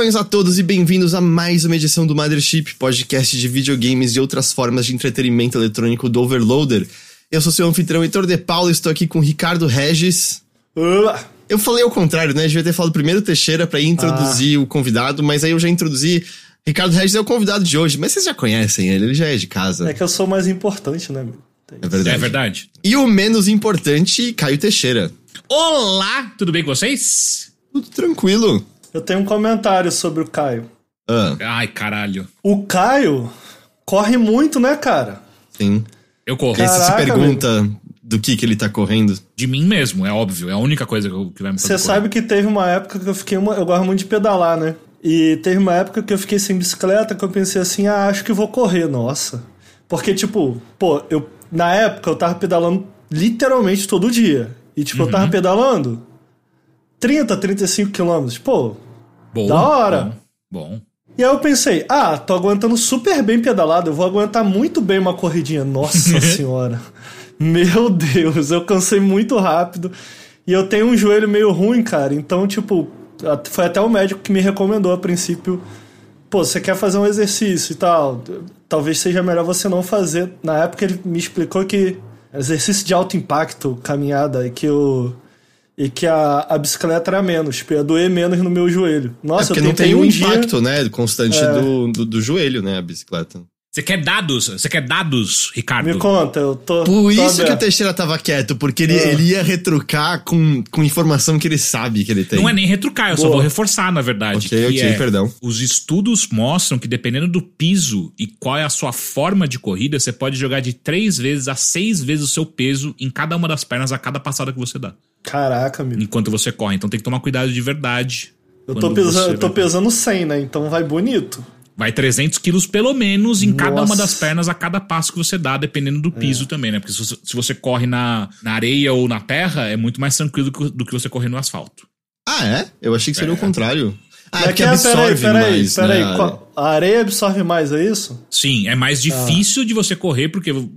Saudações a todos e bem-vindos a mais uma edição do Mothership, podcast de videogames e outras formas de entretenimento eletrônico do Overloader. Eu sou seu anfitrião Heitor De Paulo e estou aqui com o Ricardo Regis. Olá. Eu falei ao contrário, né? Eu devia ter falado primeiro Teixeira para introduzir ah. o convidado, mas aí eu já introduzi. Ricardo Regis é o convidado de hoje, mas vocês já conhecem ele, ele já é de casa. É que eu sou mais importante, né? É verdade. É verdade. E o menos importante, Caio Teixeira. Olá, tudo bem com vocês? Tudo tranquilo. Eu tenho um comentário sobre o Caio. Ah. Ai, caralho. O Caio corre muito, né, cara? Sim. Eu corro. Aí você se pergunta do que que ele tá correndo. De mim mesmo, é óbvio. É a única coisa que, eu, que vai me fazer Você sabe que teve uma época que eu fiquei... Uma, eu gosto muito de pedalar, né? E teve uma época que eu fiquei sem bicicleta que eu pensei assim, ah, acho que vou correr, nossa. Porque, tipo, pô, eu... Na época eu tava pedalando literalmente todo dia. E, tipo, uhum. eu tava uhum. pedalando 30, 35 quilômetros. Pô, da hora. Bom, bom. E aí eu pensei, ah, tô aguentando super bem pedalado, eu vou aguentar muito bem uma corridinha. Nossa senhora. Meu Deus, eu cansei muito rápido. E eu tenho um joelho meio ruim, cara. Então, tipo, foi até o médico que me recomendou a princípio. Pô, você quer fazer um exercício e tal. Talvez seja melhor você não fazer. Na época ele me explicou que exercício de alto impacto, caminhada, e que o. Eu e que a, a bicicleta era menos, tipo, ia doer menos no meu joelho. Nossa, é porque eu não tem um impacto, né, constante é. do, do, do, joelho, né, a bicicleta. Você quer dados? Você quer dados, Ricardo? Me conta, eu tô. Por tô isso aberto. que o Teixeira tava quieto, porque ele, é. ele ia retrucar com, com informação que ele sabe que ele tem. Não é nem retrucar, eu Boa. só vou reforçar, na verdade. Ok, ok, é, perdão. Os estudos mostram que dependendo do piso e qual é a sua forma de corrida, você pode jogar de três vezes a seis vezes o seu peso em cada uma das pernas a cada passada que você dá. Caraca, amigo. Enquanto você corre. Então tem que tomar cuidado de verdade. Eu tô, pesando, eu tô pesando 100, né? Então vai bonito. Vai 300 quilos pelo menos em Nossa. cada uma das pernas a cada passo que você dá, dependendo do piso é. também, né? Porque se você, se você, corre na, na areia ou na terra, é muito mais tranquilo do que, do que você correr no asfalto. Ah, é? Eu achei que seria é. o contrário. Ah, é porque absorve peraí, peraí, mais. Peraí, né? A areia absorve mais, é isso? Sim, é mais difícil ah. de você correr, porque, hum.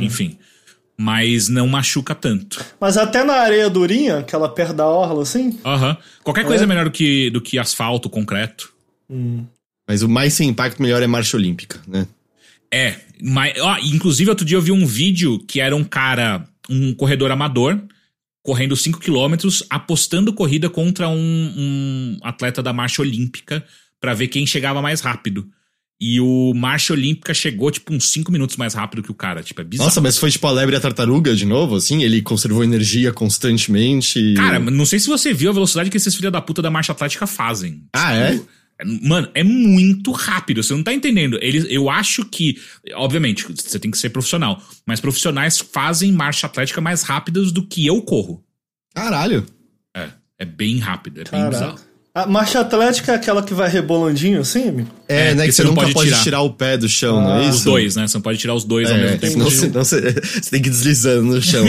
enfim mas não machuca tanto. Mas até na areia durinha, aquela perto da orla, assim? Aham. Qualquer é. coisa é melhor do que, do que asfalto, concreto. Hum. Mas o mais sem impacto melhor é marcha olímpica, né? É, mas, ó, inclusive outro dia eu vi um vídeo que era um cara, um corredor amador, correndo 5 km, apostando corrida contra um, um atleta da marcha olímpica para ver quem chegava mais rápido. E o Marcha Olímpica chegou, tipo, uns 5 minutos mais rápido que o cara. Tipo, é bizarro. Nossa, mas foi tipo a lebre e a tartaruga de novo, assim? Ele conservou energia constantemente. Cara, não sei se você viu a velocidade que esses filhos da puta da marcha atlética fazem. Ah, é? tipo, é? Mano, é muito rápido, você não tá entendendo. Eles, eu acho que, obviamente, você tem que ser profissional, mas profissionais fazem marcha atlética mais rápidas do que eu corro. Caralho. É, é bem rápido, é Caraca. bem bizarro. A marcha atlética é aquela que vai rebolandinho assim, amigo? É, é né? Que você, você nunca pode, pode tirar. tirar. o pé do chão, ah, não é ah. isso? Os dois, né? Você não pode tirar os dois é, ao mesmo tempo. Senão, senão você, você, tem que ir deslizando no chão.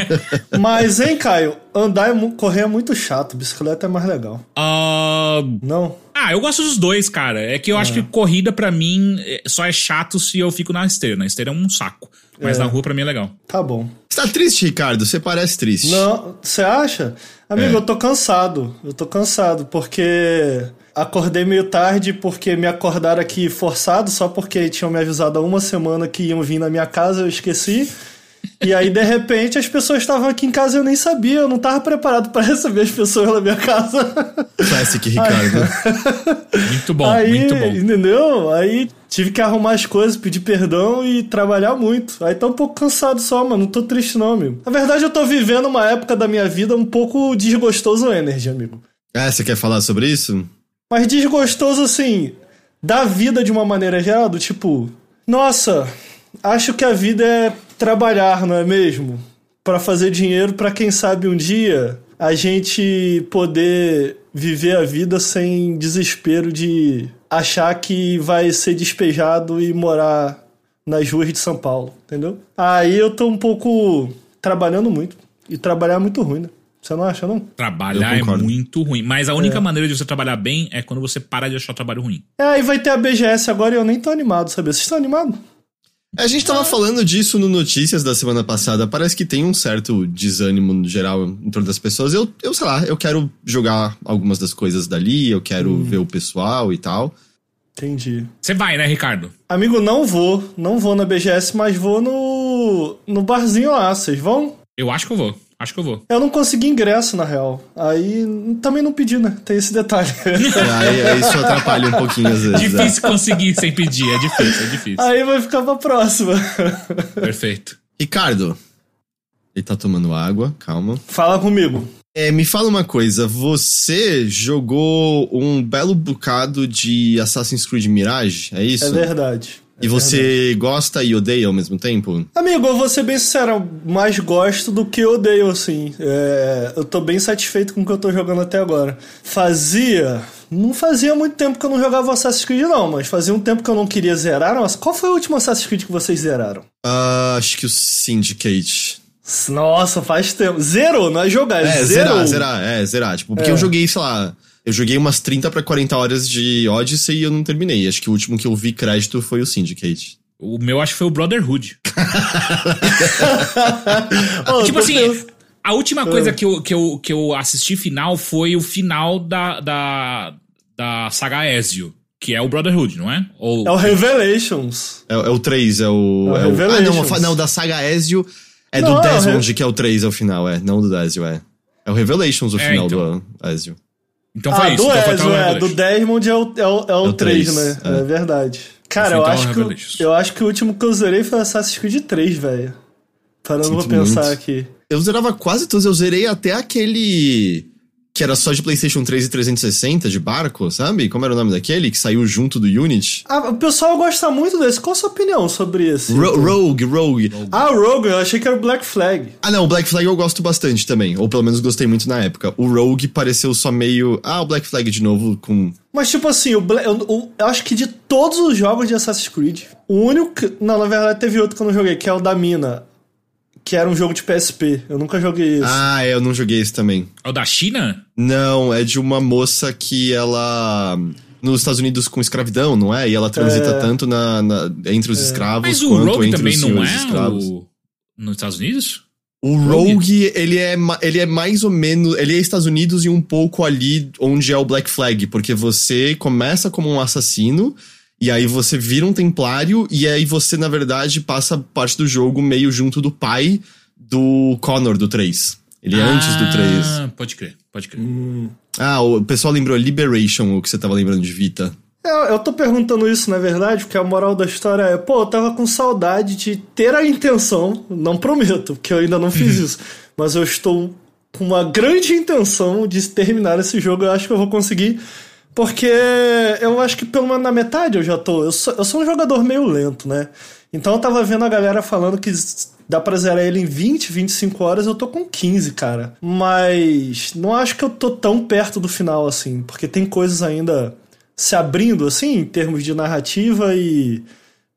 Mas, hein, Caio? Andar e correr é muito chato. Bicicleta é mais legal. Uh... Não? Ah, eu gosto dos dois, cara. É que eu acho que corrida para mim é, só é chato se eu fico na esteira. Na esteira é um saco. Mas é. na rua pra mim é legal. Tá bom. Você tá triste, Ricardo? Você parece triste. Não, você acha? Amigo, é. eu tô cansado. Eu tô cansado porque acordei meio tarde porque me acordaram aqui forçado, só porque tinham me avisado há uma semana que iam vir na minha casa, eu esqueci. E aí, de repente, as pessoas estavam aqui em casa e eu nem sabia, eu não estava preparado para receber as pessoas na minha casa. Classic, Ricardo. Aí, muito bom, aí, muito bom. Entendeu? Aí tive que arrumar as coisas, pedir perdão e trabalhar muito. Aí tá um pouco cansado só, mano. Não tô triste, não, amigo. Na verdade, eu tô vivendo uma época da minha vida um pouco desgostoso energy, amigo. Ah, você quer falar sobre isso? Mas desgostoso, assim, da vida de uma maneira geral, do tipo, nossa, acho que a vida é trabalhar, não é mesmo? Para fazer dinheiro, para quem sabe um dia a gente poder viver a vida sem desespero de achar que vai ser despejado e morar nas ruas de São Paulo, entendeu? Aí eu tô um pouco trabalhando muito. E trabalhar é muito ruim, né? Você não acha, não? Trabalhar é muito ruim. Mas a única é. maneira de você trabalhar bem é quando você para de achar o trabalho ruim. É, aí vai ter a BGS agora e eu nem tô animado, sabe? Vocês estão animados? A gente tava falando disso no Notícias da semana passada. Parece que tem um certo desânimo no geral em torno das pessoas. Eu, eu sei lá, eu quero jogar algumas das coisas dali, eu quero Hum. ver o pessoal e tal. Entendi. Você vai, né, Ricardo? Amigo, não vou. Não vou na BGS, mas vou no. no barzinho lá. Vocês vão? Eu acho que eu vou. Acho que eu vou. Eu não consegui ingresso, na real. Aí também não pedi, né? Tem esse detalhe. Aí, aí isso atrapalha um pouquinho às vezes. é. Difícil conseguir sem pedir, é difícil, é difícil. Aí vai ficar pra próxima. Perfeito. Ricardo, ele tá tomando água, calma. Fala comigo. É, me fala uma coisa, você jogou um belo bocado de Assassin's Creed Mirage, é isso? É verdade. É E você gosta e odeia ao mesmo tempo? Amigo, eu vou ser bem sincero, mais gosto do que odeio, assim. É, eu tô bem satisfeito com o que eu tô jogando até agora. Fazia. Não fazia muito tempo que eu não jogava Assassin's Creed, não, mas fazia um tempo que eu não queria zerar. Nossa, qual foi o último Assassin's Creed que vocês zeraram? Ah, acho que o Syndicate. Nossa, faz tempo. Zerou, não é jogar, É, zerou. zerar, zerar, é, zerar. Tipo, porque É. eu joguei, sei lá, eu joguei umas 30 pra 40 horas de Odyssey e eu não terminei. Acho que o último que eu vi crédito foi o Syndicate. O meu acho que foi o Brotherhood. Ô, tipo assim, pens- a última coisa que eu, que, eu, que eu assisti final foi o final da, da, da saga Ezio, que é o Brotherhood, não é? Ou, É o Revelations. É, é o 3, é o. É o é o- ah, não, não, da saga Ezio é Não, do é o Desmond, que é o 3 é o final, é. Não do Ezio, é. É o Revelations o É, final então. do Ezio. Então foi ah, isso. do então foi é. Do. Desmond é o, é o, é o, o 3, três, né? é. É, verdade. Cara, eu acho, que, o- eu acho que o último que eu zerei foi Assassin's Creed 3, velho. Parando pra pensar muito. aqui. Eu zerava quase todos, eu zerei até aquele. Que era só de PlayStation 3 e 360, de barco, sabe? Como era o nome daquele? Que saiu junto do Unity? Ah, o pessoal gosta muito desse. Qual a sua opinião sobre esse? Ro- Rogue, Rogue. Ah, o Rogue, eu achei que era o Black Flag. Ah, não, o Black Flag eu gosto bastante também. Ou pelo menos gostei muito na época. O Rogue pareceu só meio. Ah, o Black Flag de novo com. Mas, tipo assim, o eu, o- eu acho que de todos os jogos de Assassin's Creed, o único. Não, na verdade teve outro que eu não joguei, que é o da Mina. Que era um jogo de PSP. Eu nunca joguei esse. Ah, é, eu não joguei esse também. É o da China? Não, é de uma moça que ela. Nos Estados Unidos com escravidão, não é? E ela transita É. tanto na, na- entre os escravos Mas o quanto Rogue entre também os não é escravos. o... nos Estados Unidos? O Rogue? Rogue, ele é, ele é mais ou menos. Ele é Estados Unidos e um pouco ali onde é o Black Flag, porque você começa como um assassino. E aí você vira um templário, e aí você, na verdade, passa parte do jogo meio junto do pai do Connor do 3. Ele é antes do 3. Ah, pode crer, pode crer. Ah, o pessoal lembrou Liberation, o que você tava lembrando de Vita. Eu, eu tô perguntando isso, na verdade, porque a moral da história é, pô, eu tava com saudade de ter a intenção, não prometo, porque eu ainda não fiz isso, mas eu estou com uma grande intenção de terminar esse jogo, eu acho que eu vou conseguir, porque eu acho que pelo menos na metade eu já tô. Eu sou, eu sou um jogador meio lento, né? Então eu tava vendo a galera falando que dá pra zerar ele em 20, 25 horas, eu tô com 15, cara. Mas não acho que eu tô tão perto do final assim, porque tem coisas ainda se abrindo assim, em termos de narrativa e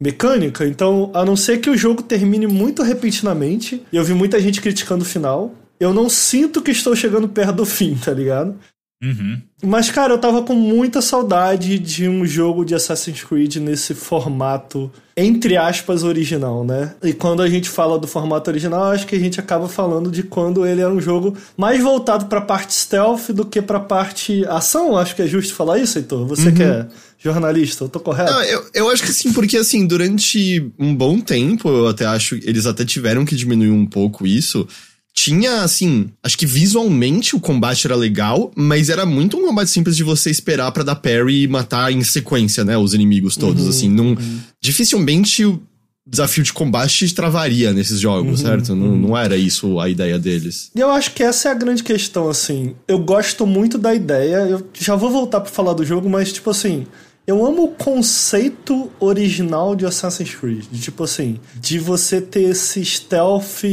mecânica. Então, a não ser que o jogo termine muito repentinamente, eu vi muita gente criticando o final, eu não sinto que estou chegando perto do fim, tá ligado? Uhum. Mas, cara, eu tava com muita saudade de um jogo de Assassin's Creed nesse formato, entre aspas, original, né? E quando a gente fala do formato original, acho que a gente acaba falando de quando ele era um jogo mais voltado pra parte stealth do que pra parte ação. Acho que é justo falar isso, Heitor. Você que é jornalista, eu tô correto? Não, eu, eu acho que sim, porque assim, durante um bom tempo, eu até acho, eles até tiveram que diminuir um pouco isso. Tinha, assim, acho que visualmente o combate era legal, mas era muito um combate simples de você esperar pra dar parry e matar em sequência, né, os inimigos todos, assim. Não, Dificilmente o desafio de combate travaria nesses jogos, certo? Não, não era isso a ideia deles. E eu acho que essa é a grande questão, assim. Eu gosto muito da ideia, eu já vou voltar pra falar do jogo, mas, tipo assim, eu amo o conceito original de Assassin's Creed. De, tipo assim, de você ter esse stealth.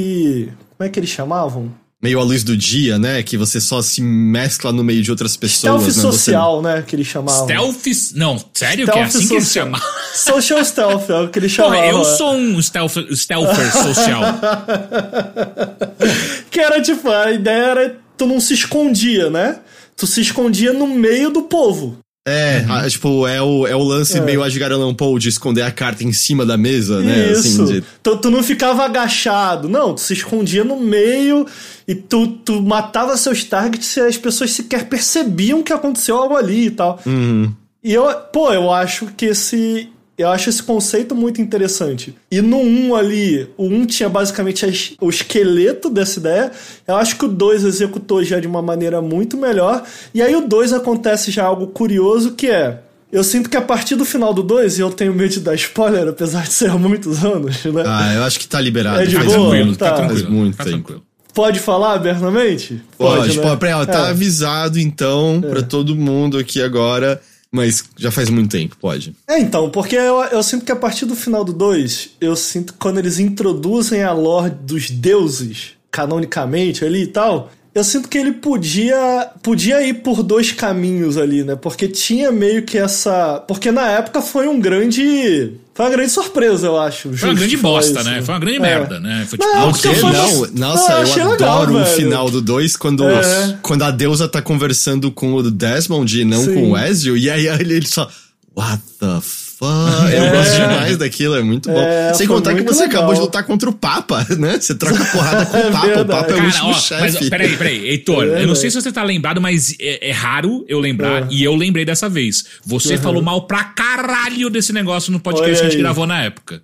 Como é que eles chamavam? Meio à luz do dia, né? Que você só se mescla no meio de outras pessoas, Stealth né? Você- social, né? Que eles chamavam. Stealth. Não, sério que é Stealth assim que eles social. chamam? Social stealth, é o que eles Porra, chamavam. eu é. sou um stealth, stealther social. Que era tipo, a ideia era tu não se escondia, né? Tu se escondia no meio do povo. É, Uhum. a- tipo, é o, é o lance meio Edgar Allan Poe de esconder a carta em cima da mesa, né? Isso. Assim, de- tu, tu não ficava agachado, não, tu se escondia no meio e tu, tu matava seus targets e as pessoas sequer percebiam que aconteceu algo ali e tal. Uhum. E eu, pô, eu acho que esse. Eu acho esse conceito muito interessante. E no 1 ali, o 1 tinha basicamente as- o esqueleto dessa ideia. Eu acho que o 2 executou já de uma maneira muito melhor. E aí o 2 acontece já algo curioso que é. Eu sinto que a partir do final do 2, e eu tenho medo de dar spoiler, apesar de ser há muitos anos, né? Ah, eu acho que tá liberado. É de faz boa? tranquilo. Tá. Tá tranquilo. Faz muito tá tempo. tranquilo. Pode falar abertamente? Pode, né? pode, pera, tá É. avisado então pra todo mundo aqui agora, mas já faz muito tempo, pode. É, então, porque eu, eu sinto que a partir do final do 2, eu sinto que quando eles introduzem a lore dos deuses, canonicamente ali e tal, eu sinto que ele podia podia ir por dois caminhos ali, né? Porque tinha meio que essa. Porque na época foi um grande. Foi uma grande surpresa, eu acho. Foi uma grande bosta, isso, né? Foi uma grande É. merda, né? Foi tipo, Não, nossa, porque foi não, nossa, Ah, eu adoro legal, o final do 2 quando, É. quando a deusa tá conversando com o Desmond e não Sim. com o Ezio, e aí ele, ele só. What the fuck? Eu gosto demais daquilo, é muito bom. É, Sem contar que você legal. acabou de lutar contra o Papa, né? Você troca porrada com É o Papa, o. Papa é o último ó, mas chefe. peraí, peraí, Heitor, É, eu não sei se você tá lembrado, mas é, é raro eu lembrar, É. e eu lembrei dessa vez. Você falou mal pra caralho desse negócio no podcast Olha que a gente aí. gravou na época.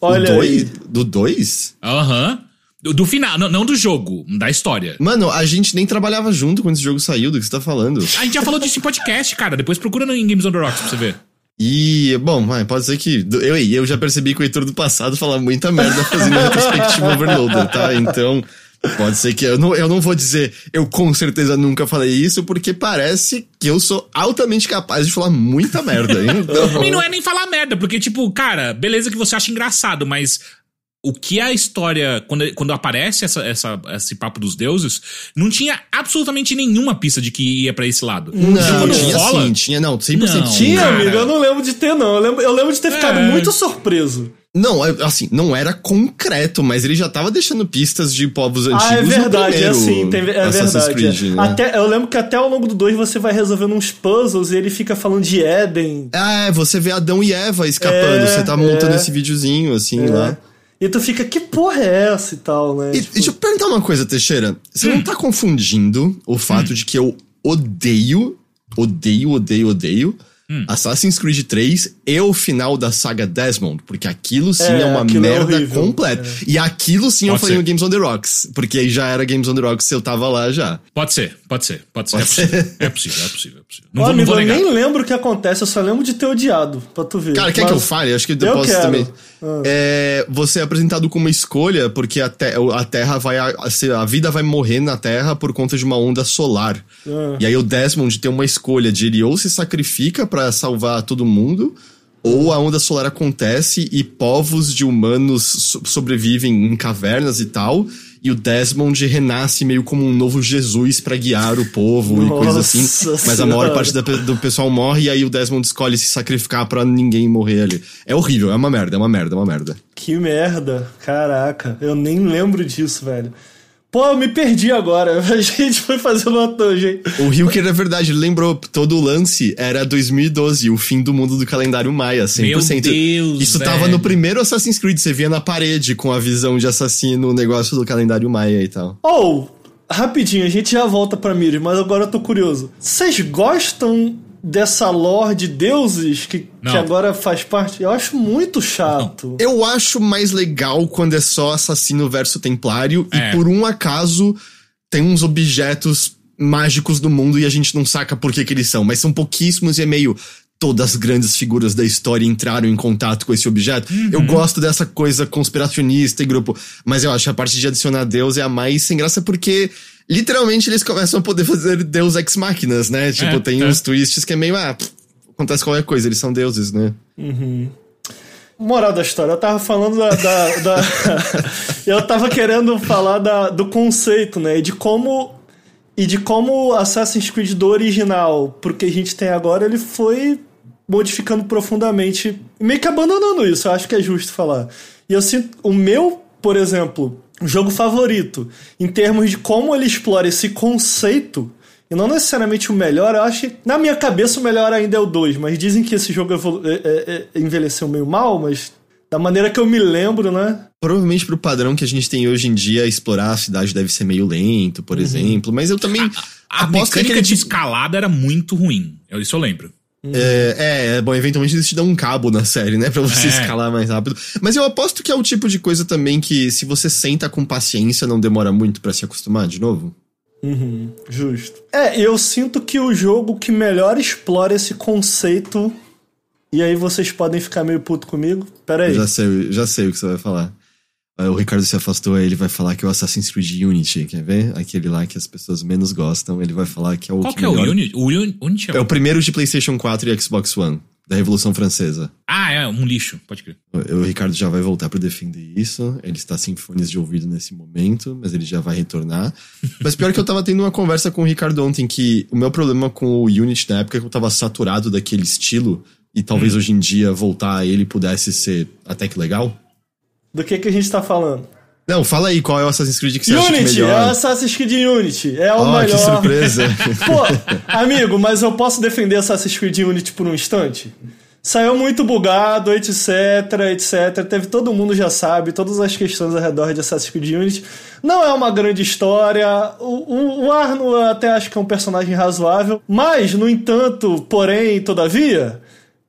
Olha do aí. dois? Do 2? Aham. Do, do final, não, não do jogo, da história. Mano, a gente nem trabalhava junto quando esse jogo saiu, do que você tá falando. A gente já falou disso em podcast, cara. Depois procura no em Games on the Rocks pra você ver. E, bom, pode ser que. Eu, eu já percebi que o Heitor do passado fala muita merda fazendo retrospectiva overloader, tá? Então, pode ser que. Eu não, eu não vou dizer eu com certeza nunca falei isso, porque parece que eu sou altamente capaz de falar muita merda, hein? Então, E não é nem falar merda, porque, tipo, cara, beleza que você acha engraçado, mas o que a história, quando, quando aparece essa, essa, esse papo dos deuses, não tinha absolutamente nenhuma pista de que ia pra esse lado. não, Quando tinha rola- sim, tinha, não, 100% Não. Tinha, Cara. amigo, eu não lembro de ter, não. Eu lembro, eu lembro de ter ficado É. muito surpreso. Não, é, assim, não era concreto, mas ele já tava deixando pistas de povos antigos. Ah, é no verdade, é primeiro assim, tem, é Assassin's verdade. Creed, é. né? Até, eu lembro que até ao longo do 2 você vai resolvendo uns puzzles e ele fica falando de Éden. É, você vê Adão e Eva escapando, É, você tá montando é. esse videozinho, assim, lá. E tu fica, que porra é essa e tal, né? E, Tipo, deixa eu perguntar uma coisa, Teixeira. Você Hum. não tá confundindo o fato de que eu odeio, odeio, odeio, odeio Hum. Assassin's Creed 3 e o final da saga Desmond? Porque aquilo sim é, É, uma é merda horrível, completa. E aquilo sim eu Pode falei ser. no Games on the Rocks. Porque aí já era Games on the Rocks se eu tava lá já. Pode ser, pode ser, pode ser. Pode é, possível, é possível, é possível, é possível. Não Ó, vou, não amigo, vou eu negar. nem lembro o que acontece, eu só lembro de ter odiado, pra tu ver. Cara, quer Mas- que eu fale? Acho que eu, Eu posso quero. também. Ah. É, você é apresentado com uma escolha, porque a, te- a Terra vai. A, a vida vai morrer na Terra por conta de uma onda solar. Ah. E aí o Desmond tem uma escolha de ele ou se sacrifica pra salvar todo mundo, ou a onda solar acontece e povos de humanos so- sobrevivem em cavernas e tal. E o Desmond renasce meio como um novo Jesus pra guiar o povo e coisa assim. Nossa Mas a maior Senhora. parte da do pessoal morre e aí o Desmond escolhe se sacrificar pra ninguém morrer ali. É horrível, é uma merda, é uma merda, é uma merda. Que merda. Caraca, eu nem lembro disso, velho. Pô, eu me perdi agora. A gente foi fazendo uma tangente. O Hilker é verdade, ele lembrou, todo o lance era 2012, o fim do mundo do calendário Maia, 100%. Meu Deus, Isso tava velho. no primeiro Assassin's Creed, você via na parede com a visão de assassino, o negócio do calendário Maia e tal. Ou, rapidinho, a gente já volta pra Miri, mas agora eu tô curioso. Vocês gostam dessa lore de deuses que, Não. que agora faz parte? Eu acho muito chato. Eu acho mais legal quando é só assassino versus templário É. e por um acaso tem uns objetos mágicos do mundo e a gente não saca por que que eles são, mas são pouquíssimos e é meio todas as grandes figuras da história entraram em contato com esse objeto. Eu gosto dessa coisa conspiracionista e grupo, mas eu acho que a parte de adicionar Deus é a mais sem graça porque literalmente eles começam a poder fazer Deus ex máquinas, né? Tipo, É, tem é. uns twists que é meio ah, pff, acontece qualquer coisa, eles são deuses, né? Moral da história, eu tava falando da. da- da- eu tava querendo falar da- do conceito, né? E de como. E de como Assassin's Creed do original pro que a gente tem agora, ele foi modificando profundamente. Meio que abandonando isso, eu acho que é justo falar. E eu sinto. O meu, por exemplo, jogo favorito, em termos de como ele explora esse conceito E não necessariamente o melhor, eu acho que, na minha cabeça, o melhor ainda é o 2. Mas dizem que esse jogo é, é, é, envelheceu meio mal, mas da maneira que eu me lembro, né? Provavelmente pro padrão que a gente tem hoje em dia, explorar a cidade deve ser meio lento, por uhum. exemplo. Mas eu também. A, a mecânica de escalada era muito ruim. Isso eu lembro. É, é, é, bom, eventualmente eles te dão um cabo na série, né? Pra você é. escalar mais rápido. Mas eu aposto que é o tipo de coisa também que, se você senta com paciência, não demora muito para se acostumar de novo. Uhum, justo. É, eu sinto que o jogo que melhor explora esse conceito. E aí vocês podem ficar meio puto comigo. Pera aí. já sei, já sei o que você vai falar. O Ricardo se afastou, ele vai falar que é o Assassin's Creed Unity, quer ver? Aquele lá que as pessoas menos gostam, ele vai falar que é o Qual que, que é melhor... o Unity? O Unity é... é o primeiro de PlayStation 4 e Xbox One, da Revolução Francesa. Ah, é, um lixo, pode crer. O, o Ricardo já vai voltar para defender isso, ele está sem fones de ouvido nesse momento, mas ele já vai retornar. mas pior que eu tava tendo uma conversa com o Ricardo ontem, que o meu problema com o Unity na época é que eu tava saturado daquele estilo, e talvez hum. hoje em dia voltar a ele pudesse ser até que legal. Do que, que a gente tá falando? Não, fala aí qual é o Assassin's Creed que você Unity, acha que é melhor. é o Assassin's Creed Unity. É o oh, melhor. que surpresa. Pô, amigo, mas eu posso defender Assassin's Creed Unity por um instante? Saiu muito bugado, etc, etc. Teve todo mundo já sabe, todas as questões ao redor de Assassin's Creed Unity. Não é uma grande história. O, o, o Arno até acho que é um personagem razoável. Mas, no entanto, porém, todavia,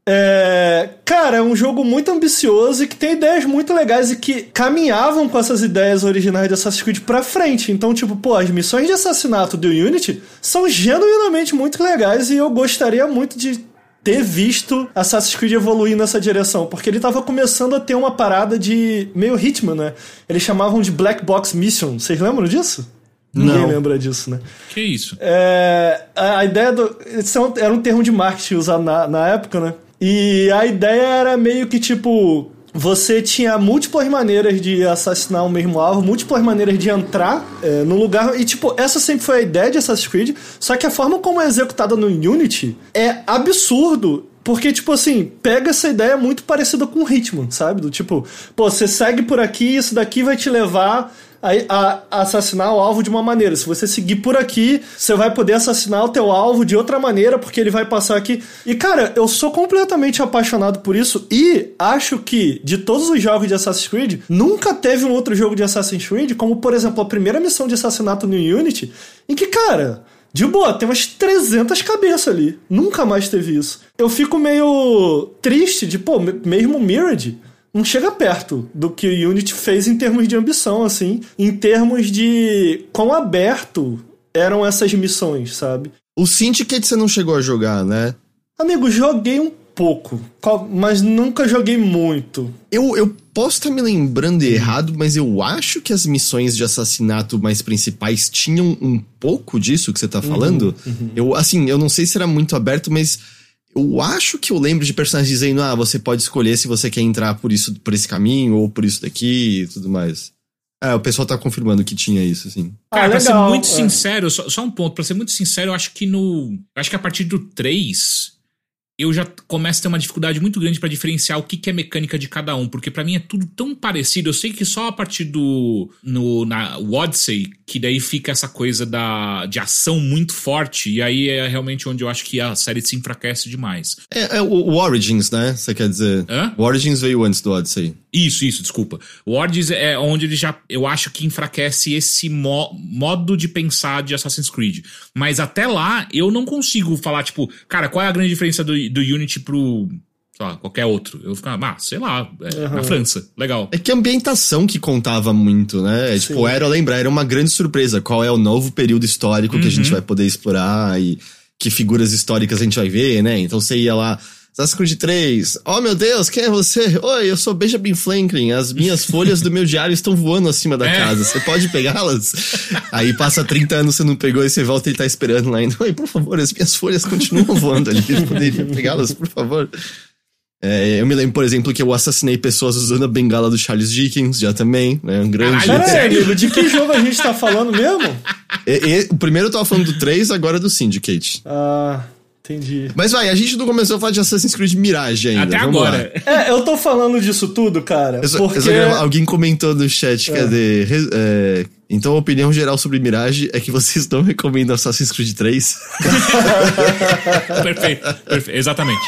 é, cara, é um jogo muito ambicioso e que tem ideias muito legais e que caminhavam com essas ideias originais de Assassin's Creed pra frente. Então, tipo, pô, as missões de assassinato do Unity são genuinamente muito legais e eu gostaria muito de ter visto Assassin's Creed evoluir nessa direção, porque ele tava começando a ter uma parada de meio Hitman, né? Eles chamavam de Black Box Mission. Vocês lembram disso? Não. Ninguém lembra disso, né? Que isso? É, a ideia do. Era um termo de marketing usado na, na época, né? E a ideia era meio que tipo. Você tinha múltiplas maneiras de assassinar o mesmo alvo, múltiplas maneiras de entrar é, no lugar. E, tipo, essa sempre foi a ideia de Assassin's Creed. Só que a forma como é executada no Unity é absurdo porque, tipo assim, pega essa ideia muito parecida com o Hitman, sabe? Do tipo, pô, você segue por aqui, isso daqui vai te levar a, a, assassinar o alvo de uma maneira. Se você seguir por aqui, você vai poder assassinar o teu alvo de outra maneira, porque ele vai passar aqui. E, cara, eu sou completamente apaixonado por isso e acho que, de todos os jogos de Assassin's Creed, nunca teve um outro jogo de Assassin's Creed, como, por exemplo, a primeira missão de assassinato no Unity, em que, cara... De boa, tem umas 300 cabeças ali. Nunca mais teve isso. Eu fico meio triste de, pô, mesmo Mirage não chega perto do que o Unity fez em termos de ambição, assim, em termos de quão aberto eram essas missões, sabe? O Syndicate você não chegou a jogar, né? Amigo, joguei um pouco, mas nunca joguei muito. Eu, eu posso estar me lembrando errado, mas eu acho que as missões de assassinato mais principais tinham um pouco disso que você tá falando. Uhum, uhum. Eu, assim, eu não sei se era muito aberto, mas eu acho que eu lembro de personagens dizendo, ah, você pode escolher se você quer entrar por isso, por esse caminho ou por isso daqui e tudo mais. É, o pessoal tá confirmando que tinha isso, sim. Cara, ah, pra ser muito é. sincero, só, só, um ponto, pra ser muito sincero, eu acho que no. Acho que a partir do 3, eu já começo a ter uma dificuldade muito grande para diferenciar o que, que é mecânica de cada um, porque para mim é tudo tão parecido. Eu sei que só a partir do no na Odyssey que daí fica essa coisa da de ação muito forte e aí é realmente onde eu acho que a série se enfraquece demais. É, é o, o, Origins, né? Você quer dizer? Hã? O Origins veio antes do Odyssey. Isso, isso, desculpa. O Origins é onde ele já eu acho que enfraquece esse mo modo de pensar de Assassin's Creed. Mas até lá eu não consigo falar tipo, cara, qual é a grande diferença do do Unity pro sei lá, qualquer outro. Eu ficava, ah, sei lá, é, uhum. na França, legal. É que a ambientação que contava muito, né? É, tipo, era lembrar, era uma grande surpresa. Qual é o novo período histórico uhum. que a gente uhum. vai poder explorar e que figuras históricas a gente vai ver, né? Então você ia lá. Assassin's Creed 3. Oh meu Deus, quem é você? Oi, eu sou Benjamin Franklin. As minhas folhas do meu diário estão voando acima da é. casa. Você pode pegá-las? Aí passa 30 anos, você não pegou e você volta e ele tá esperando lá ainda. Oi, por favor, as minhas folhas continuam voando ali. Eu poderia pegá-las, por favor. É, eu me lembro, por exemplo, que eu assassinei pessoas usando a bengala do Charles Dickens, já também, né? Um grande. Caralho, Peraí, amigo, de que jogo a gente tá falando mesmo? E, e, o primeiro eu tava falando do 3, agora do Syndicate. Ah. Entendi. Mas vai, a gente não começou a falar de Assassin's Creed Mirage ainda. Até Vamos agora. Lá. É, eu tô falando disso tudo, cara. Eu só, porque... Eu só, alguém comentou no chat, é. cadê? É, Então a opinião geral sobre Mirage é que vocês não recomendam Assassin's Creed 3? perfeito, perfeito, exatamente.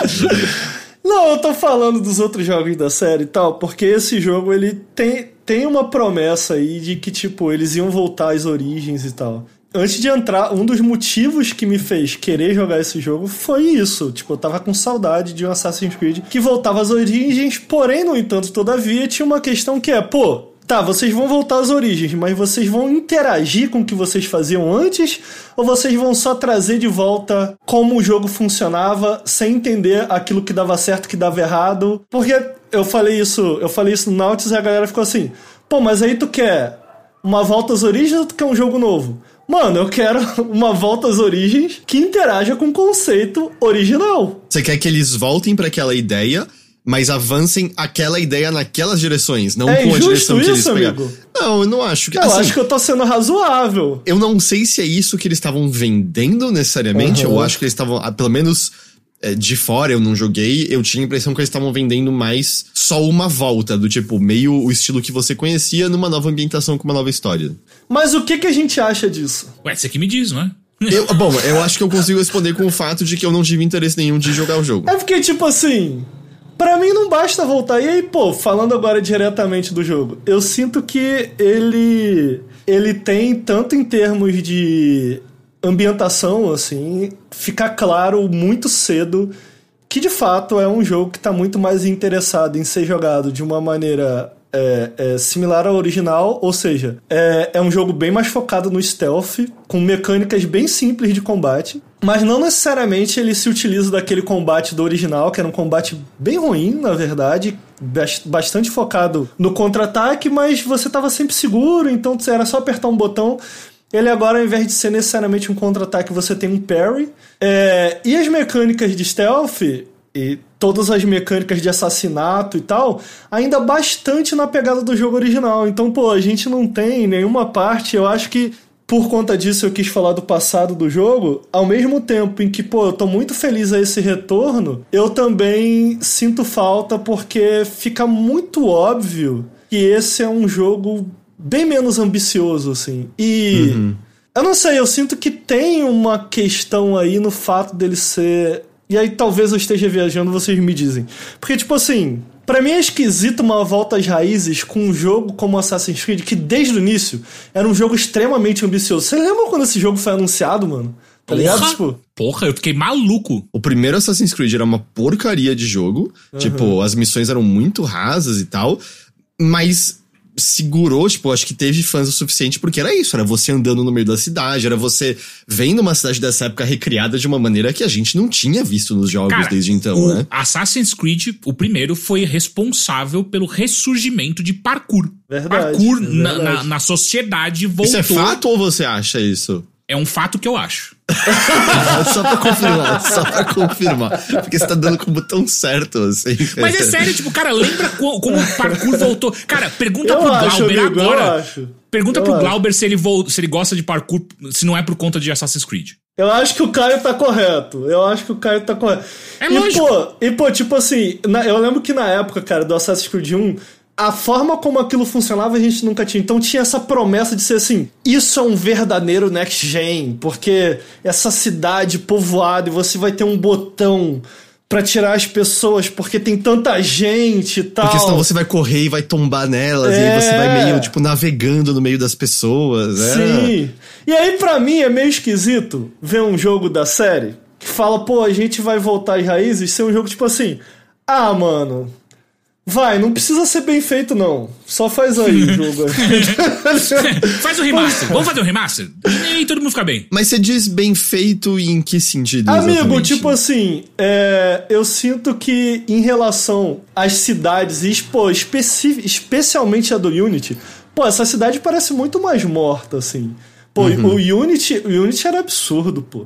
Não, eu tô falando dos outros jogos da série e tal, porque esse jogo ele tem, tem uma promessa aí de que, tipo, eles iam voltar às origens e tal. Antes de entrar, um dos motivos que me fez querer jogar esse jogo foi isso. Tipo, eu tava com saudade de um Assassin's Creed que voltava às origens, porém, no entanto, todavia, tinha uma questão que é, pô, Tá, vocês vão voltar às origens, mas vocês vão interagir com o que vocês faziam antes? Ou vocês vão só trazer de volta como o jogo funcionava, sem entender aquilo que dava certo, que dava errado? Porque eu falei isso, eu falei isso no Nautilus e a galera ficou assim: "Pô, mas aí tu quer uma volta às origens ou tu quer um jogo novo?" Mano, eu quero uma volta às origens que interaja com o conceito original. Você quer que eles voltem para aquela ideia, mas avancem aquela ideia naquelas direções, não é com a direção isso, que eles pegaram. amigo? Não, eu não acho que. Eu assim, acho que eu tô sendo razoável. Eu não sei se é isso que eles estavam vendendo necessariamente. Uhum. Eu acho que eles estavam, ah, pelo menos de fora, eu não joguei. Eu tinha a impressão que eles estavam vendendo mais só uma volta, do tipo, meio o estilo que você conhecia numa nova ambientação com uma nova história. Mas o que, que a gente acha disso? Ué, você que me diz, não é? Eu, bom, eu acho que eu consigo responder com o fato de que eu não tive interesse nenhum de jogar o jogo. É porque, tipo assim, Pra mim não basta voltar. E aí, pô, falando agora diretamente do jogo, eu sinto que ele ele tem tanto em termos de ambientação, assim, fica claro muito cedo que de fato é um jogo que está muito mais interessado em ser jogado de uma maneira é, é, similar ao original, ou seja, é, é um jogo bem mais focado no stealth, com mecânicas bem simples de combate, mas não necessariamente ele se utiliza daquele combate do original, que era um combate bem ruim, na verdade, bastante focado no contra-ataque, mas você estava sempre seguro, então era só apertar um botão. Ele agora, ao invés de ser necessariamente um contra-ataque, você tem um parry. É, e as mecânicas de stealth e todas as mecânicas de assassinato e tal, ainda bastante na pegada do jogo original. Então, pô, a gente não tem nenhuma parte, eu acho que por conta disso eu quis falar do passado do jogo, ao mesmo tempo em que, pô, eu tô muito feliz a esse retorno, eu também sinto falta porque fica muito óbvio que esse é um jogo bem menos ambicioso, assim. E. Uhum. Eu não sei, eu sinto que tem uma questão aí no fato dele ser. E aí talvez eu esteja viajando, vocês me dizem. Porque, tipo assim, para mim é esquisito uma volta às raízes com um jogo como Assassin's Creed, que desde o início era um jogo extremamente ambicioso. Você lembra quando esse jogo foi anunciado, mano? Tá porra, ligado? Tipo, porra, eu fiquei maluco. O primeiro Assassin's Creed era uma porcaria de jogo. Uhum. Tipo, as missões eram muito rasas e tal. Mas segurou, tipo, acho que teve fãs o suficiente porque era isso, era você andando no meio da cidade, era você vendo uma cidade dessa época recriada de uma maneira que a gente não tinha visto nos jogos Cara, desde então, o né? Assassin's Creed, o primeiro, foi responsável pelo ressurgimento de parkour. Verdade, parkour verdade. Na, na, na, sociedade voltou. Isso é fato ou você acha isso? É um fato que eu acho. Só pra confirmar, só pra confirmar. Porque você tá dando com o botão certo, assim. Mas é sério, tipo, cara, lembra como, como o parkour voltou? Cara, pergunta eu pro acho, Glauber amigo, agora. Eu acho. Pergunta eu pro acho. Glauber se ele, vo, se ele gosta de parkour, se não é por conta de Assassin's Creed. Eu acho que o Caio tá correto. Eu acho que o Caio tá correto. É e, lógico. Pô, e, pô, tipo assim, na- eu lembro que na época, cara, do Assassin's Creed 1, a forma como aquilo funcionava a gente nunca tinha. Então tinha essa promessa de ser assim: isso é um verdadeiro next gen, porque essa cidade povoada e você vai ter um botão pra tirar as pessoas porque tem tanta gente e tal. Porque senão você vai correr e vai tombar nelas, É. e aí você vai meio, tipo, navegando no meio das pessoas. É. Sim. E aí, pra mim, é meio esquisito ver um jogo da série que fala, pô, a gente vai voltar às raízes, ser um jogo tipo assim. Ah, mano. Vai, não precisa ser bem feito, não. Só faz aí o jogo. Faz o remaster. Vamos fazer um remaster? E aí todo mundo fica bem. Mas você diz bem feito e em que sentido? Amigo, exatamente? tipo assim, é, eu sinto que em relação às cidades, e, pô, especi- especialmente a do Unity, pô, essa cidade parece muito mais morta, assim. Pô, o Unity, o Unity era absurdo, pô.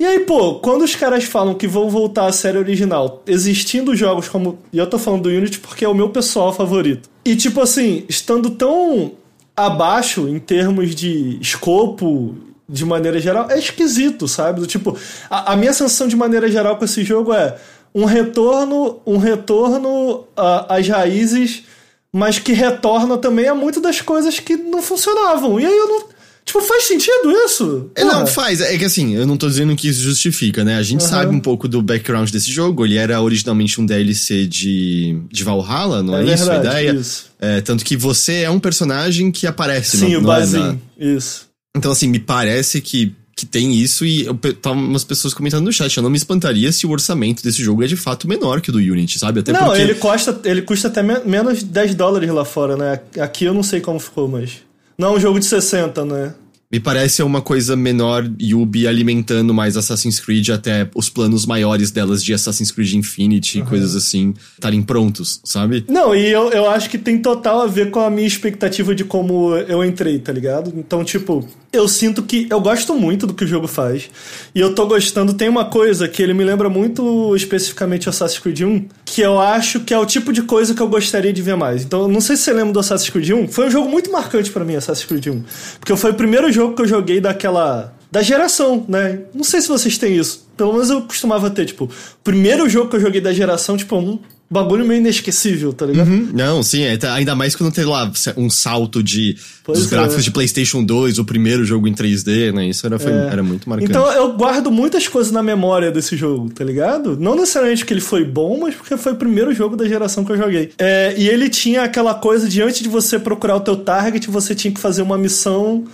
E aí, pô, quando os caras falam que vão voltar à série original, existindo jogos como. E eu tô falando do Unity porque é o meu pessoal favorito. E, tipo assim, estando tão abaixo em termos de escopo, de maneira geral, é esquisito, sabe? Do tipo, a, a minha sensação de maneira geral com esse jogo é um retorno, um retorno às raízes mas que retorna também a muitas das coisas que não funcionavam. E aí eu não. Tipo, faz sentido isso? É, não, faz. É que assim, eu não tô dizendo que isso justifica, né? A gente uhum. sabe um pouco do background desse jogo. Ele era originalmente um DLC de, de Valhalla, não é, é isso a ideia? Isso. É, tanto que você é um personagem que aparece Sim, no, o Bazinho. É, na... Isso. Então, assim, me parece que que tem isso e eu, tava umas pessoas comentando no chat, eu não me espantaria se o orçamento desse jogo é de fato menor que o do Unity, sabe? Até não, porque... ele, custa, ele custa até me menos de 10 dólares lá fora, né? Aqui eu não sei como ficou, mas... Não é um jogo de 60, né? Me parece uma coisa menor Yubi alimentando mais Assassin's Creed até os planos maiores delas de Assassin's Creed Infinity e uhum. coisas assim estarem prontos, sabe? Não, e eu, eu acho que tem total a ver com a minha expectativa de como eu entrei, tá ligado? Então, tipo, eu sinto que eu gosto muito do que o jogo faz. E eu tô gostando. Tem uma coisa que ele me lembra muito especificamente Assassin's Creed 1, que eu acho que é o tipo de coisa que eu gostaria de ver mais. Então, não sei se você lembra do Assassin's Creed 1. Foi um jogo muito marcante para mim, Assassin's Creed 1. Porque foi o primeiro jogo que eu joguei daquela. da geração, né? Não sei se vocês têm isso. Pelo menos eu costumava ter, tipo, primeiro jogo que eu joguei da geração, tipo, um bagulho meio inesquecível, tá ligado? Uhum. Não, sim, é, tá, ainda mais quando tem lá um salto de pois dos é. gráficos de PlayStation 2, o primeiro jogo em 3D, né? Isso era, foi, é. era muito marcante. Então eu guardo muitas coisas na memória desse jogo, tá ligado? Não necessariamente porque ele foi bom, mas porque foi o primeiro jogo da geração que eu joguei. É, e ele tinha aquela coisa de antes de você procurar o teu target, você tinha que fazer uma missão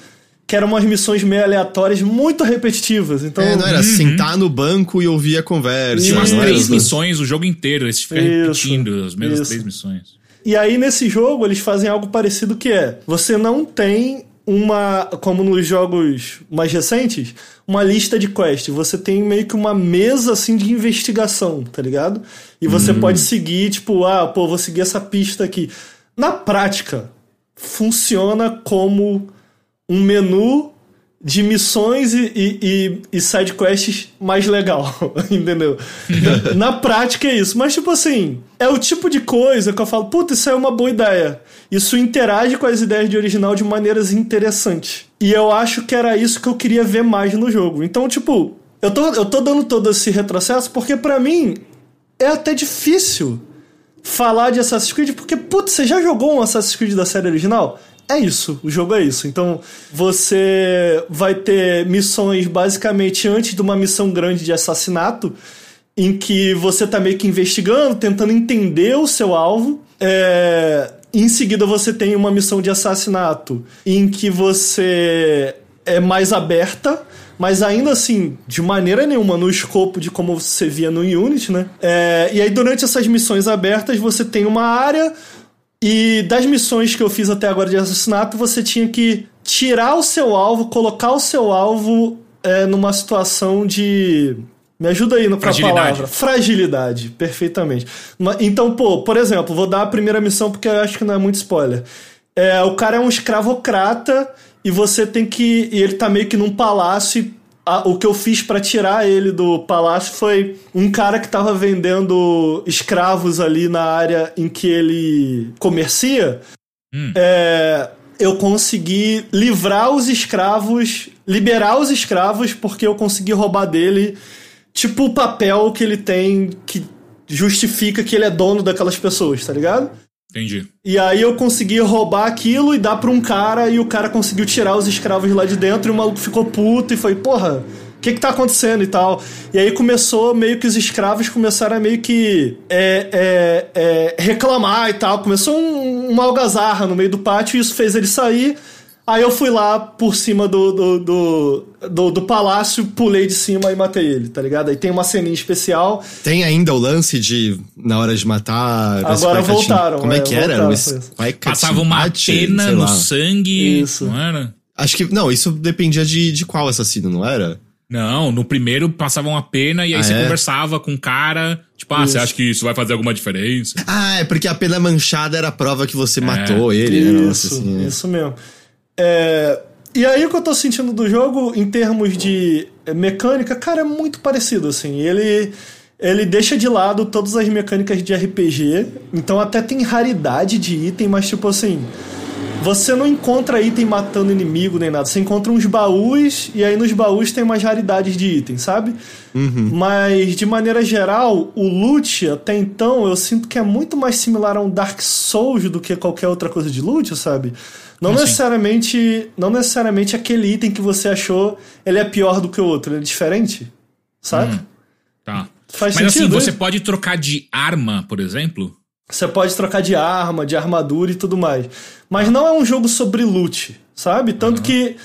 que eram umas missões meio aleatórias, muito repetitivas. Então, é, não era uhum. sentar no banco e ouvir a conversa. Tinha umas três missões o jogo inteiro, eles ficam repetindo as mesmas isso. três missões. E aí, nesse jogo, eles fazem algo parecido que é, você não tem uma, como nos jogos mais recentes, uma lista de quests. Você tem meio que uma mesa, assim, de investigação, tá ligado? E você hum. pode seguir, tipo, ah, pô, vou seguir essa pista aqui. Na prática, funciona como um menu de missões e, e, e, sidequests mais legal, entendeu? Na prática é isso. Mas, tipo assim, é o tipo de coisa que eu falo, puta, isso é uma boa ideia. Isso interage com as ideias de original de maneiras interessantes. E eu acho que era isso que eu queria ver mais no jogo. Então, tipo, eu tô, eu tô dando todo esse retrocesso porque, para mim, é até difícil falar de Assassin's Creed, porque, putz, você já jogou um Assassin's Creed da série original? É isso, o jogo é isso. Então, você vai ter missões basicamente antes de uma missão grande de assassinato, em que você tá meio que investigando, tentando entender o seu alvo. É... Em seguida, você tem uma missão de assassinato em que você é mais aberta, mas ainda assim, de maneira nenhuma no escopo de como você via no Unity, né? É... E aí, durante essas missões abertas, você tem uma área e das missões que eu fiz até agora de assassinato, você tinha que tirar o seu alvo, colocar o seu alvo é, numa situação de. Me ajuda aí no a palavra. Fragilidade, perfeitamente. Então, pô, por exemplo, vou dar a primeira missão porque eu acho que não é muito spoiler. É, o cara é um escravocrata e você tem que. E ele tá meio que num palácio a, o que eu fiz para tirar ele do palácio foi um cara que tava vendendo escravos ali na área em que ele comercia. Hum. É, eu consegui livrar os escravos, liberar os escravos, porque eu consegui roubar dele, tipo, o papel que ele tem que justifica que ele é dono daquelas pessoas, tá ligado? Entendi. E aí eu consegui roubar aquilo e dar pra um cara, e o cara conseguiu tirar os escravos lá de dentro, e o maluco ficou puto e foi, porra, o que que tá acontecendo e tal. E aí começou meio que os escravos começaram a meio que é, é, é, reclamar e tal. Começou um, uma algazarra no meio do pátio, e isso fez ele sair. Aí eu fui lá por cima do, do, do, do, do palácio, pulei de cima e matei ele, tá ligado? Aí tem uma ceninha especial. Tem ainda o lance de, na hora de matar... Agora voltaram. Como é, é que era? Passava uma pena no sangue, isso. não era? Acho que, não, isso dependia de, de qual assassino, não era? Não, no primeiro passava uma pena e aí ah, você é? conversava com o cara. Tipo, ah, isso. você acha que isso vai fazer alguma diferença? Ah, é porque a pena manchada era a prova que você é. matou ele. Isso, né? assim, é. isso mesmo. É, e aí o que eu tô sentindo do jogo, em termos de mecânica, cara, é muito parecido, assim. Ele, ele deixa de lado todas as mecânicas de RPG, então até tem raridade de item, mas tipo assim... você não encontra item matando inimigo nem nada. Você encontra uns baús e aí nos baús tem umas raridades de itens, sabe? Uhum. Mas de maneira geral, o loot até então eu sinto que é muito mais similar a um Dark Souls do que qualquer outra coisa de loot, sabe? Não Assim. necessariamente, não necessariamente aquele item que você achou, ele é pior do que o outro, ele é diferente, sabe? Tá. Faz Mas assim, sentido, você hein? pode trocar de arma, por exemplo? Você pode trocar de arma, de armadura e tudo mais. Mas não é um jogo sobre loot, sabe? Tanto que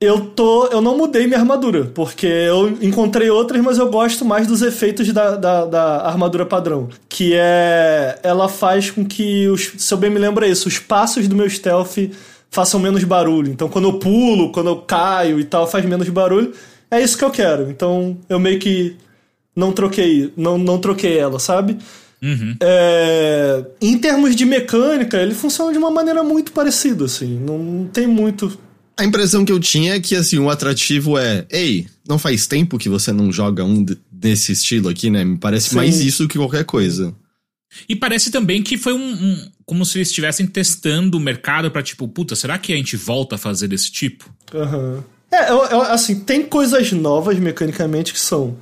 eu tô. Eu não mudei minha armadura, porque eu encontrei outras, mas eu gosto mais dos efeitos da, da, da armadura padrão. Que é. Ela faz com que, os, se eu bem me lembro, é isso, os passos do meu stealth façam menos barulho. Então quando eu pulo, quando eu caio e tal, faz menos barulho. É isso que eu quero. Então eu meio que não troquei, não, não troquei ela, sabe? Uhum. É, em termos de mecânica, ele funciona de uma maneira muito parecida, assim. Não tem muito. A impressão que eu tinha é que, assim, o atrativo é... Ei, não faz tempo que você não joga um de- desse estilo aqui, né? Me parece Sim. mais isso que qualquer coisa. E parece também que foi um, um- como se eles estivessem testando o mercado pra tipo, puta, será que a gente volta a fazer desse tipo? Aham. É, eu- eu- assim, tem coisas novas mecanicamente que são.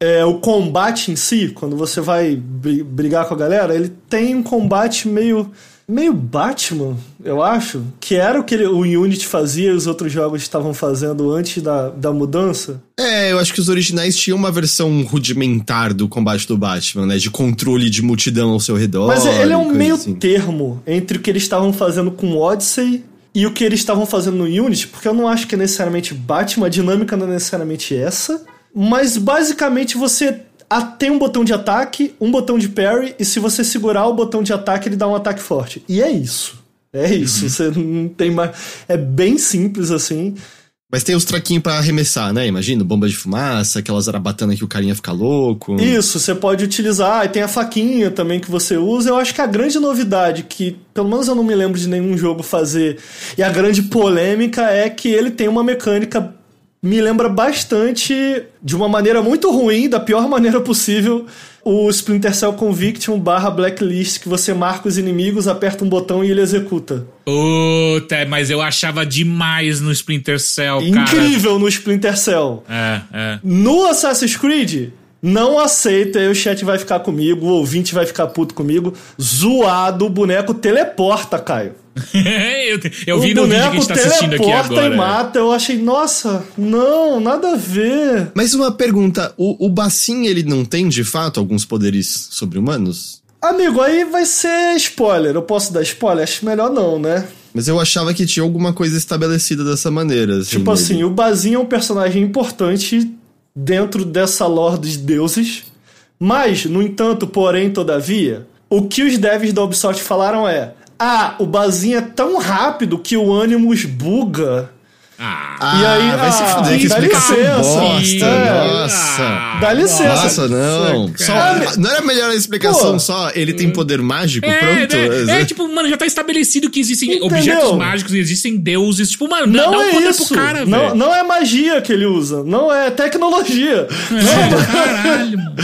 É, o combate em si, quando você vai bri- brigar com a galera, ele tem um combate meio. meio Batman, eu acho. Que era o que ele- o Unity fazia e os outros jogos estavam fazendo antes da, da mudança. É, eu acho que os originais tinham uma versão rudimentar do combate do Batman, né? De controle de multidão ao seu redor. Mas ele é um meio assim. termo entre o que eles estavam fazendo com o Odyssey e o que eles estavam fazendo no Unity, porque eu não acho que é necessariamente Batman, a dinâmica não é necessariamente essa, mas basicamente você tem um botão de ataque, um botão de parry, e se você segurar o botão de ataque, ele dá um ataque forte. E é isso. É isso. Você não tem mais. É bem simples assim. Mas tem os traquinhos pra arremessar, né? Imagina, bomba de fumaça, aquelas zarabatanas que o carinha fica louco. Isso, você pode utilizar, e tem a faquinha também que você usa. Eu acho que a grande novidade, que pelo menos eu não me lembro de nenhum jogo fazer, e a grande polêmica é que ele tem uma mecânica. Me lembra bastante, de uma maneira muito ruim, da pior maneira possível, o Splinter Cell Conviction barra Blacklist, que você marca os inimigos, aperta um botão e ele executa. Puta, mas eu achava demais no Splinter Cell, cara. Incrível no Splinter Cell. É, é. No Assassin's Creed, não aceita, aí o chat vai ficar comigo, o ouvinte vai ficar puto comigo. Zoado, o boneco teleporta, Caio. eu, eu vi o no vídeo que a gente tá assistindo aqui agora. e mata. Eu achei, nossa, não, nada a ver. Mas uma pergunta, o, o Bassin, ele não tem, de fato, alguns poderes sobre-humanos? Amigo, aí vai ser spoiler. Eu posso dar spoiler? Acho melhor não, né? Mas eu achava que tinha alguma coisa estabelecida dessa maneira. Assim, Tipo assim, o Bazinho é um personagem importante dentro dessa lore dos deuses. Mas, no entanto, porém, todavia, o que os devs da Ubisoft falaram é: Ah, o Bazinho é tão rápido que o Animus buga. Ah, Ah, E aí, vai se ah, fuder, que dá explicação licença. bosta. É. Nossa. Dá licença. Nossa, não. Só, não era melhor a explicação Pô. só? Ele tem poder mágico? É, Pronto. né? É, tipo, mano, já tá estabelecido que existem Entendeu? objetos mágicos, existem deuses. Tipo, mano, Não dá um é poder isso. pro cara, não, não é magia que ele usa. Não é tecnologia. É, caralho, mano.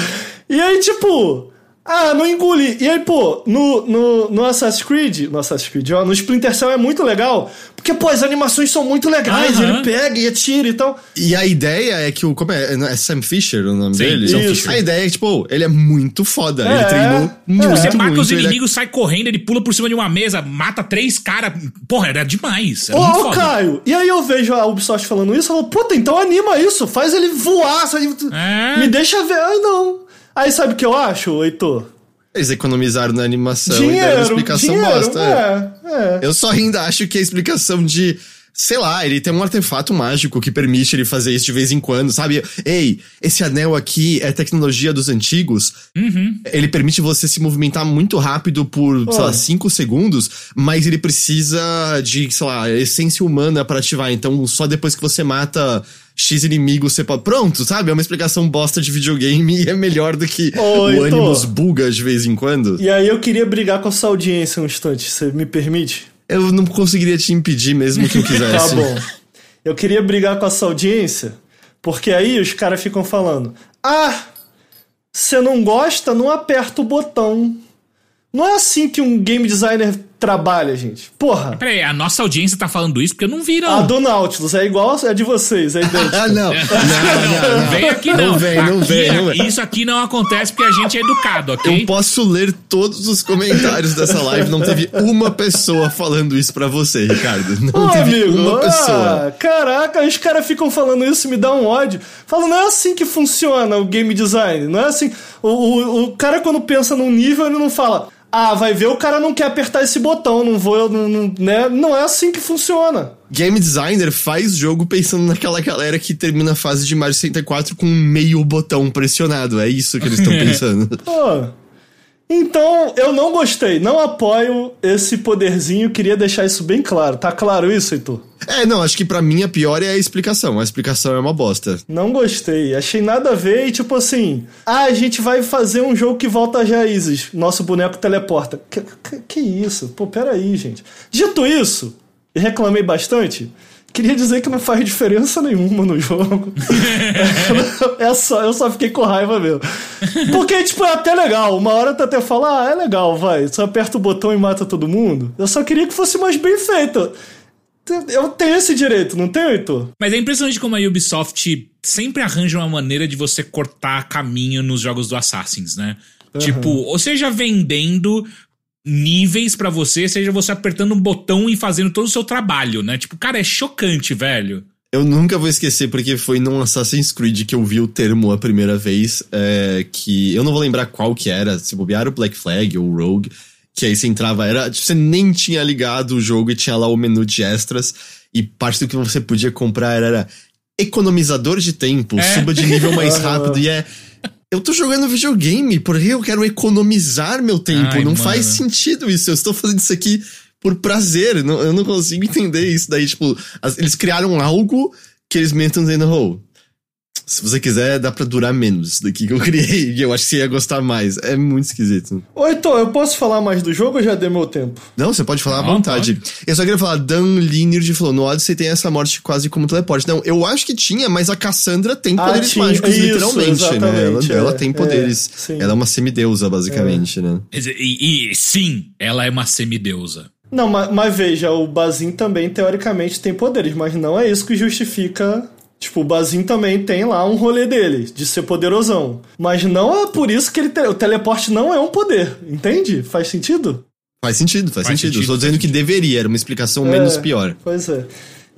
E aí, tipo, ah, não engoli. E aí, pô, no, no, no Assassin's Creed, no Assassin's Creed, ó, no Splinter Cell é muito legal, porque, pô, as animações são muito legais, Aham. ele pega e atira e tal. E a ideia é que o. Como é? É Sam Fisher o nome Sim, dele? Sam. Fisher. A ideia é que, tipo, ele é muito foda. É, ele treinou é. muito, Você mata muito. os ele é- inimigos, sai correndo, ele pula por cima de uma mesa, mata três caras. Porra, era demais. Era Ô, muito ô, foda. Caio, e aí eu vejo a Ubisoft falando isso, eu falo, puta, então anima isso, faz ele voar, sabe? É. me deixa ver. Ai, não. Aí sabe o que eu acho, Heitor? Eles economizaram na animação e deram Dinheiro, explicação dinheiro, bosta. é. é, é. Eu só ainda acho que a explicação de. Sei lá, ele tem um artefato mágico que permite ele fazer isso de vez em quando, sabe? Ei, esse anel aqui é tecnologia dos antigos. Uhum. Ele permite você se movimentar muito rápido por, sei lá, Oh. 5 segundos, mas ele precisa de, sei lá, essência humana pra ativar. Então, só depois que você mata X inimigos, você pode. Pronto, sabe? É uma explicação bosta de videogame e é melhor do que o Heitor. Animus buga de vez em quando. E aí eu queria brigar com essa audiência um instante, você me permite? Eu não conseguiria te impedir mesmo que eu quisesse. Tá bom. Eu queria brigar com essa audiência, porque aí os caras ficam falando: Ah, você não gosta? Não aperta o botão. Não é assim que um game designer trabalha, gente. Porra. Peraí, a nossa audiência tá falando isso porque eu não vi, não. A do Nautilus é igual a de vocês, é idêntica. Ah, não. Não, não, não. Vem aqui não. Não vem, não Aqui- vem, não vem. Isso aqui não acontece porque a gente é educado, ok? Eu posso ler todos os comentários dessa live. Não teve uma pessoa falando isso pra você, Ricardo. Não Ô, teve amigo, uma ah, pessoa. caraca, os caras ficam falando isso, me dá um ódio. Falam, não é assim que funciona o game design. Não é assim. O, o, o cara, quando pensa num nível, ele não fala. Ah, vai ver, o cara não quer apertar esse botão, não vou, não, não, né? Não é assim que funciona. Game designer faz jogo pensando naquela galera que termina a fase de Mario 64 com meio botão pressionado. É isso que eles estão pensando. Pô. Então, eu não gostei, não apoio esse poderzinho, queria deixar isso bem claro. Tá claro isso, Heitor? É, não, acho que pra mim a pior é a explicação. A explicação é uma bosta. Não gostei, achei nada a ver e tipo assim, ah, a gente vai fazer um jogo que volta às raízes, nosso boneco teleporta. Que, que, que isso? Pô, peraí, gente. Dito isso, e reclamei bastante, queria dizer que não faz diferença nenhuma no jogo. é só, eu só fiquei com raiva mesmo. Porque, tipo, é até legal. Uma hora tu até fala, ah, é legal, vai. Só aperta o botão e mata todo mundo. Eu só queria que fosse mais bem feito. Eu tenho esse direito, não tenho, Heitor? Mas é impressionante como a Ubisoft sempre arranja uma maneira de você cortar caminho nos jogos do Assassins, né? Tipo, ou seja, vendendo níveis pra você, seja você apertando um botão e fazendo todo o seu trabalho, né? Tipo, cara, é chocante, velho. Eu nunca vou esquecer porque foi num Assassin's Creed que eu vi o termo a primeira vez, é, que eu não vou lembrar qual que era, se bobear o Black Flag ou o Rogue, que aí você entrava, era, tipo, você nem tinha ligado o jogo e tinha lá o menu de extras, e parte do que você podia comprar era, era economizador de tempo, É. suba de nível mais rápido, e é... Eu tô jogando videogame, porque eu quero economizar meu tempo. Ai, não mano. faz sentido isso. Eu estou fazendo isso aqui por prazer. Não- eu não consigo entender isso. Daí, tipo, as- eles criaram algo que eles estão dizendo, oh, se você quiser, dá pra durar menos daqui que eu criei. E eu acho que você ia gostar mais. É muito esquisito. Ô, Heitor, eu posso falar mais do jogo ou já dei meu tempo? Não, você pode falar à vontade. Eu só queria falar, Dan Lineard falou, no Odyssey tem essa morte quase como teleporte. Não, eu acho que tinha, mas a Cassandra tem Ah, poderes tinha. mágicos, Isso, literalmente, né? Ela, exatamente, ela é, tem é, poderes. sim. ela é uma semideusa, basicamente, né? E, e sim, ela é uma semideusa. Não, mas, mas veja, o Bazin também, teoricamente, tem poderes, mas não é isso que justifica. Tipo, o Bazin também tem lá um rolê dele, de ser poderosão. Mas não é por isso que ele te- o teleporte não é um poder, entende? Faz sentido? Faz sentido, faz, Faz sentido. sentido, Eu tô faz dizendo que deveria, era uma explicação menos É, pior. Pois é.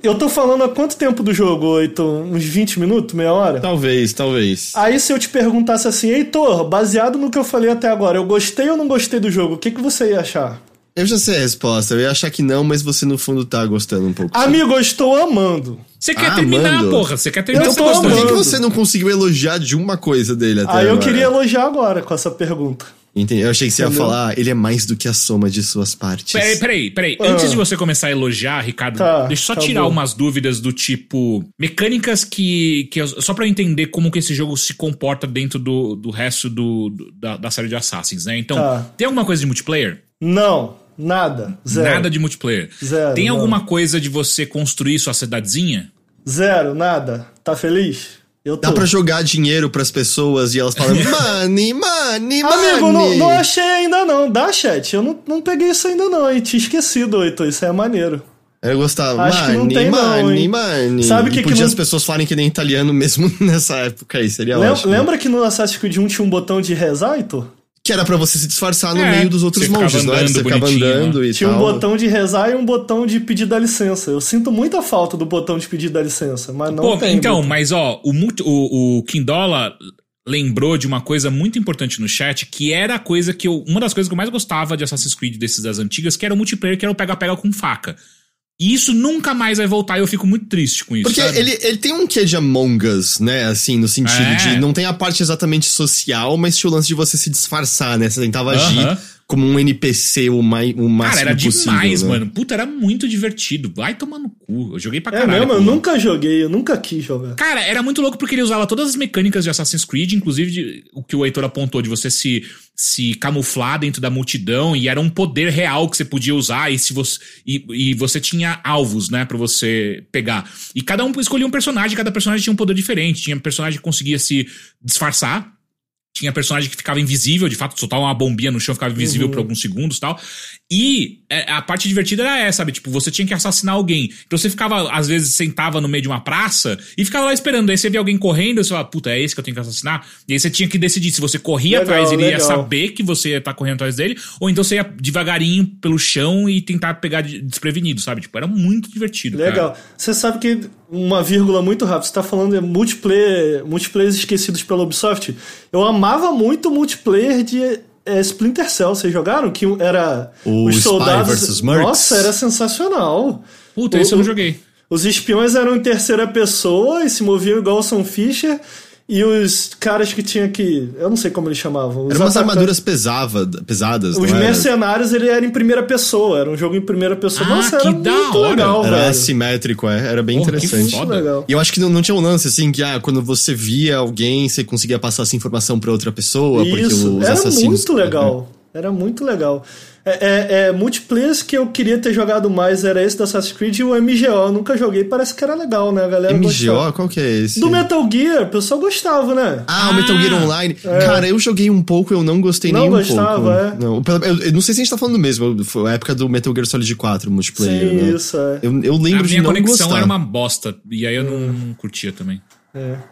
Eu tô falando há quanto tempo do jogo, Heitor? Uns 20 minutos, meia hora? Talvez, talvez. Aí se eu te perguntasse assim, Heitor, baseado no que eu falei até agora, eu gostei ou não gostei do jogo, o que, que você ia achar? Eu já sei a resposta. Eu ia achar que não, mas você no fundo tá gostando um pouco. Amigo, eu estou amando. Você quer Ah, terminar, mando. porra. Você quer terminar Eu você tô. Por que, que amando. você não conseguiu elogiar de uma coisa dele até Aí eu agora? queria elogiar agora com essa pergunta. Entendi. Eu achei que você ia Entendeu? falar, ele é mais do que a soma de suas partes. Peraí, peraí, peraí. Ah. Antes de você começar a elogiar, Ricardo, Tá, deixa eu só tá tirar bom. umas dúvidas do tipo. Mecânicas que. que eu- só pra eu entender como que esse jogo se comporta dentro do, do resto do, do- da, da série de Assassins, né? Então, Tá. tem alguma coisa de multiplayer? Não, nada. Zero. Nada de multiplayer. Zero, tem não. alguma coisa de você construir sua cidadezinha? Zero, nada. Tá feliz? Eu tô. Dá pra jogar dinheiro pras pessoas e elas falam, money, money, money. Amigo, não, não achei ainda não. Dá, chat. Eu não, não peguei isso ainda não, hein? Tinha esquecido, Heitor. Isso é maneiro. Eu gostava, Acho que não money, tem não, money, hein? money. Sabe E que que podia não- as pessoas falarem que nem italiano mesmo nessa época aí, seria Lem- ótimo. Lembra que no Assassin's Creed 1 tinha um botão de rezar, Heitor? Que era pra você se disfarçar no É, meio dos outros monges, não era? Você ficava bonitinho, andando e Tinha um tal. botão de rezar e um botão de pedir da licença. Eu sinto muita falta do botão de pedir da licença, mas não Pô, tem. então, botão. mas ó, o, multi- o, o Kindola lembrou de uma coisa muito importante no chat, que era a coisa que eu. Uma das coisas que eu mais gostava de Assassin's Creed desses das antigas, que era o multiplayer, que era o pega-pega com faca. E isso nunca mais vai voltar e eu fico muito triste com isso. Porque sabe? ele, ele tem um quê de Among Us, né? Assim, no sentido É. de. Não tem a parte exatamente social, mas tinha o lance de você se disfarçar, né? Você tentava agir Aham. Como um NPC o, mai, o máximo Cara, era possível. demais, né? mano. Puta, era muito divertido. Vai tomar no cu. Eu joguei pra É caralho. mesmo? Eu nunca joguei, eu nunca quis jogar. Cara, era muito louco porque ele usava todas as mecânicas de Assassin's Creed, inclusive de- o que o Heitor apontou, de você se, se camuflar dentro da multidão, e era um poder real que você podia usar, e se você. E, e você tinha alvos, né, pra você pegar. E cada um escolhia um personagem, cada personagem tinha um poder diferente. Tinha personagem que conseguia se disfarçar. Tinha personagem que ficava invisível, de fato, soltava uma bombinha no chão, ficava invisível por alguns segundos e tal. E é, a parte divertida era essa, sabe? Tipo, você tinha que assassinar alguém. Então você ficava, às vezes, sentava no meio de uma praça e ficava lá esperando. Aí você via alguém correndo e você falava, puta, é esse que eu tenho que assassinar? E aí você tinha que decidir se você corria Legal, atrás, ele ia legal. saber que você ia estar correndo atrás dele, ou então você ia devagarinho pelo chão e tentar pegar de- desprevenido, sabe? Tipo, era muito divertido. cara. Legal. Você sabe que, uma vírgula muito rápida, você tá falando de multiplayer, multiplayers esquecidos pela Ubisoft. Eu amava muito o multiplayer de é, Splinter Cell. Vocês jogaram? Que era O os soldados. versus Mercs. Nossa, era sensacional. Puta, O- esse eu não joguei. Os espiões eram em terceira pessoa e se moviam igual o Sam Fisher. E os caras que tinha que. Eu não sei como eles chamavam. Os Eram umas armaduras pesava, pesadas, Os não era? mercenários, ele era em primeira pessoa. Era um jogo em primeira pessoa. Ah, Nossa, que era da muito hora. legal, Era velho. assimétrico, é. Era bem Porra, interessante. Muito legal. E eu acho que não, não tinha um lance assim que, ah, quando você via alguém, você conseguia passar essa informação pra outra pessoa, porque Isso, os era assassinos. muito legal. Era muito legal. É, é, é, multiplayers que eu queria ter jogado mais era esse da Assassin's Creed e o MGO. Eu nunca joguei, parece que era legal, né? A galera MGO, gostava. qual que é esse? Do Metal Gear, o pessoal gostava, né? Ah, o Metal Gear Online. Cara, eu joguei um pouco, eu não gostei É. Não nem um gostava, pouco. é? Não, eu, eu não sei se a gente tá falando do mesmo. Foi a época do Metal Gear Solid 4, multiplayer, Sim, né? isso, é. Eu, eu A lembro de minha não conexão gostar. era uma bosta. E aí eu não, não curtia também.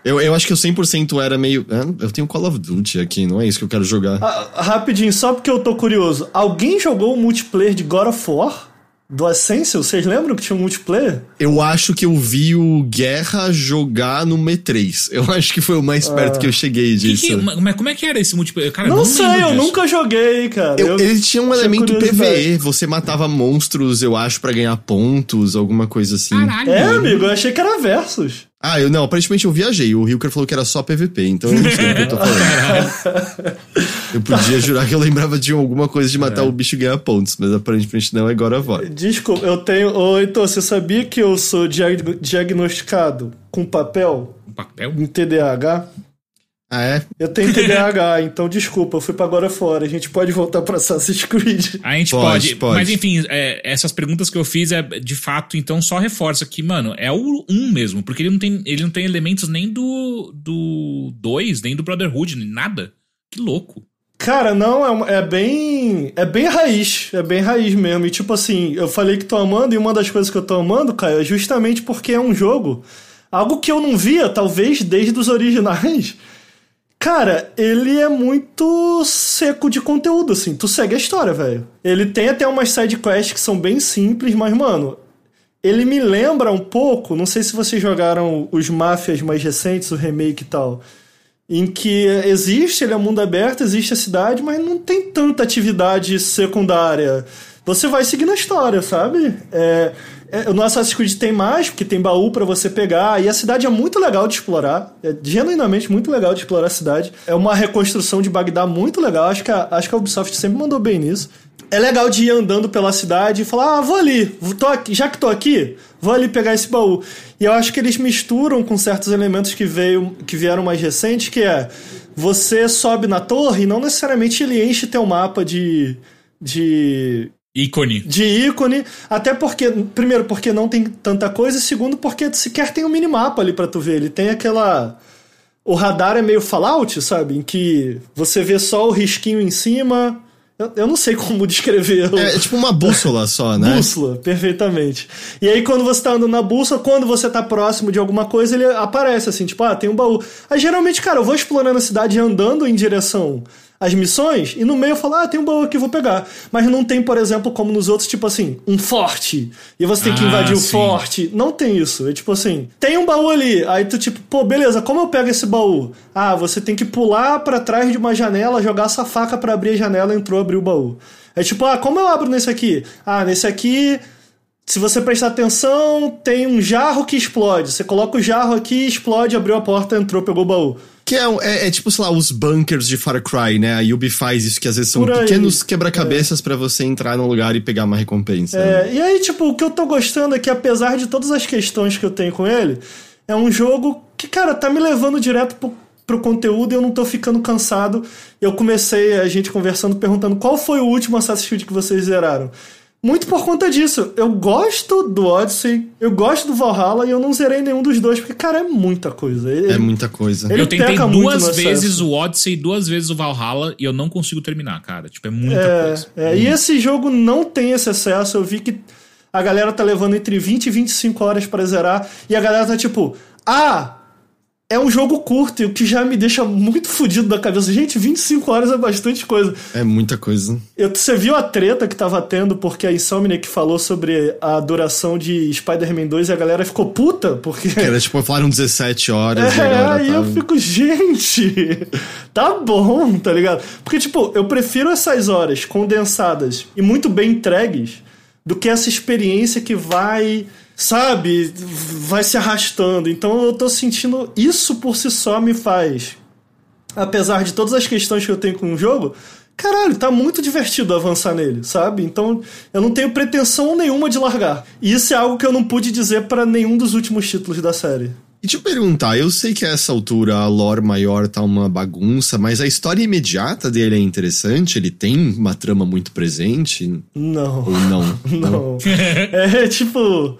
Eu, eu acho que eu 100% era meio... ah, eu tenho Call of Duty aqui, não é isso que eu quero jogar. Ah, rapidinho, só porque eu tô curioso. Alguém jogou o multiplayer de God of War? Do Essential? Vocês lembram que tinha um multiplayer? Eu acho que eu vi o Guerra jogar no M3. Eu acho que foi o mais perto que eu cheguei Que disso. que- mas como é que era esse multiplayer? Cara, não, não sei, eu disso. nunca joguei, cara. Eu- Eu- ele tinha um tinha elemento. PVE, você matava monstros, eu acho, pra ganhar pontos, alguma coisa assim. Caralho. É, amigo, eu achei que era versus. Ah, eu não, aparentemente eu viajei. O Hilker falou que era só PVP, então eu não sei o que eu tô falando. eu podia jurar que eu lembrava de alguma coisa de matar o bicho e ganhar pontos, mas aparentemente não é agora vai. Desculpa, eu tenho. Ô, então, você sabia que eu sou diag- diagnosticado com papel Um papel? em TDAH? Ah, é? Eu tenho TDAH, então desculpa, eu fui pra agora fora. A gente pode voltar pra Assassin's Creed. A gente Pode, pode, pode. Mas enfim, é, essas perguntas que eu fiz é de fato, então só reforça que, mano, é o 1 mesmo, porque ele não tem, ele não tem elementos nem do do 2, nem do Brotherhood, nem nada. Que louco. Cara, não, é, é bem. É bem raiz. É bem raiz mesmo. E tipo assim, eu falei que tô amando, e uma das coisas que eu tô amando, Caio, é justamente porque é um jogo. Algo que eu não via, talvez, desde os originais. Cara, ele é muito seco de conteúdo, assim. Tu segue a história, velho. Ele tem até umas side quests que são bem simples, mas, mano, ele me lembra um pouco. Não sei se vocês jogaram os Máfias mais recentes, o remake e tal. Em que existe, ele é mundo aberto, existe a cidade, mas não tem tanta atividade secundária. Você vai seguindo a história, sabe? É, é, no Assassin's Creed tem mais, porque tem baú pra você pegar, e a cidade é muito legal de explorar. É genuinamente muito legal de explorar a cidade. É uma reconstrução de Bagdá muito legal. Acho que a, acho que a Ubisoft sempre mandou bem nisso. É legal de ir andando pela cidade e falar: ah, vou ali, tô aqui, já que tô aqui, vou ali pegar esse baú. E eu acho que eles misturam com certos elementos que, veio, que vieram mais recentes, que é você sobe na torre e não necessariamente ele enche teu mapa de. de Ícone. de ícone, até porque, primeiro, porque não tem tanta coisa, e segundo, porque sequer tem um minimapa ali pra tu ver. Ele tem aquela. O radar é meio Fallout, sabe? Em que você vê só o risquinho em cima. Eu, eu não sei como descrever. É, é tipo uma bússola só, né? Bússola, perfeitamente. E aí, quando você tá andando na bússola, quando você tá próximo de alguma coisa, ele aparece assim, tipo, ah, tem um baú. Aí geralmente, cara, eu vou explorando a cidade andando em direção às missões, e no meio eu falo, ah, tem um baú aqui, vou pegar. Mas não tem, por exemplo, como nos outros, tipo assim, um forte. E você tem que Ah, invadir o sim. forte. Não tem isso. É tipo assim, tem um baú ali. Aí tu, tipo, pô, beleza, como eu pego esse baú? Ah, você tem que pular pra trás de uma janela, jogar essa faca pra abrir a janela, entrou, abriu o baú. É tipo, ah, como eu abro nesse aqui? Ah, nesse aqui se você prestar atenção, tem um jarro que explode. Você coloca o jarro aqui, explode, abriu a porta, entrou, pegou o baú. Que é, é, é tipo, sei lá, os bunkers de Far Cry, né? A Yubi faz isso, que às vezes são aí. pequenos quebra-cabeças pra você entrar num lugar e pegar uma recompensa. né? É, e aí, tipo, o que eu tô gostando é que, apesar de todas as questões que eu tenho com ele, é um jogo que, cara, tá me levando direto pro, pro conteúdo e eu não tô ficando cansado. Eu comecei a gente conversando, perguntando qual foi o último Assassin's Creed que vocês zeraram. Muito por conta disso. Eu gosto do Odyssey, eu gosto do Valhalla e eu não zerei nenhum dos dois, porque, cara, é muita coisa. Ele, É muita coisa. Ele eu tentei duas vezes o Odyssey e duas vezes o Valhalla e eu não consigo terminar, cara. Tipo, é muita É, coisa. é, e esse jogo não tem esse excesso. Eu vi que a galera tá levando entre 20 e 25 horas pra zerar. E a galera tá tipo, ah, é um jogo curto, e o que já me deixa muito fudido da cabeça. Gente, 25 horas é bastante coisa. É muita coisa. Eu, você viu a treta que tava tendo porque a Insomniac falou sobre a duração de Spider-Man 2 e a galera ficou puta porque. Era tipo, falaram 17 horas e É, aí tá... eu fico, gente, tá bom, tá ligado? Porque, tipo, eu prefiro essas horas condensadas e muito bem entregues do que essa experiência que vai, sabe, vai se arrastando. Então eu tô sentindo isso por si só me faz, apesar de todas as questões que eu tenho com o jogo. Caralho, tá muito divertido avançar nele, sabe? Então eu não tenho pretensão nenhuma de largar. E isso é algo que eu não pude dizer pra nenhum dos últimos títulos da série. E te perguntar, eu sei que a essa altura a lore maior tá uma bagunça, mas a história imediata dele é interessante? Ele tem uma trama muito presente? Não. Ou não? Não. é tipo.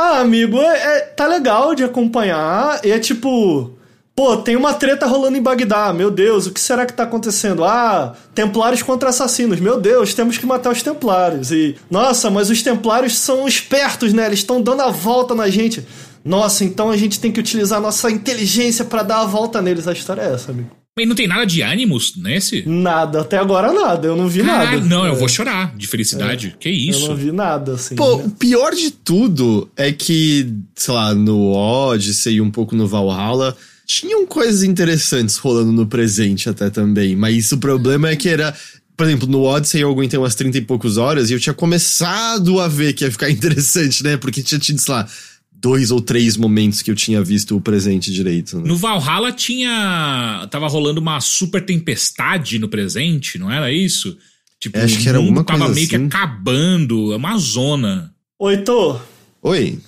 Ah, amigo, é, é- tá legal de acompanhar. E é tipo. Pô, tem uma treta rolando em Bagdá. Meu Deus, o que será que tá acontecendo? Ah, templários contra assassinos. Meu Deus, temos que matar os templários. E. Nossa, mas os templários são espertos, né? Eles estão dando a volta na gente. Nossa, então a gente tem que utilizar nossa inteligência pra dar a volta neles. A história é essa, amigo. E não tem nada de Animus nesse? Nada, até agora nada. Eu não vi Caralho, nada. não, eu É, vou chorar de felicidade. Que Eu isso? não vi nada, assim. Pô, né? o pior de tudo é que, sei lá, no Odyssey e um pouco no Valhalla, tinham coisas interessantes rolando no presente até também. Mas o problema é que era. Por exemplo, no Odyssey eu aguentei umas 30 e poucos horas e eu tinha começado a ver que ia ficar interessante, né? Porque tinha tido, sei lá, dois ou três momentos que eu tinha visto o presente direito. Né? No Valhalla tinha. Tava rolando uma super tempestade no presente, não era isso? Tipo, É, acho que era o mundo alguma tava coisa meio que assim. acabando, é uma zona. Ô, Heitor, Oi.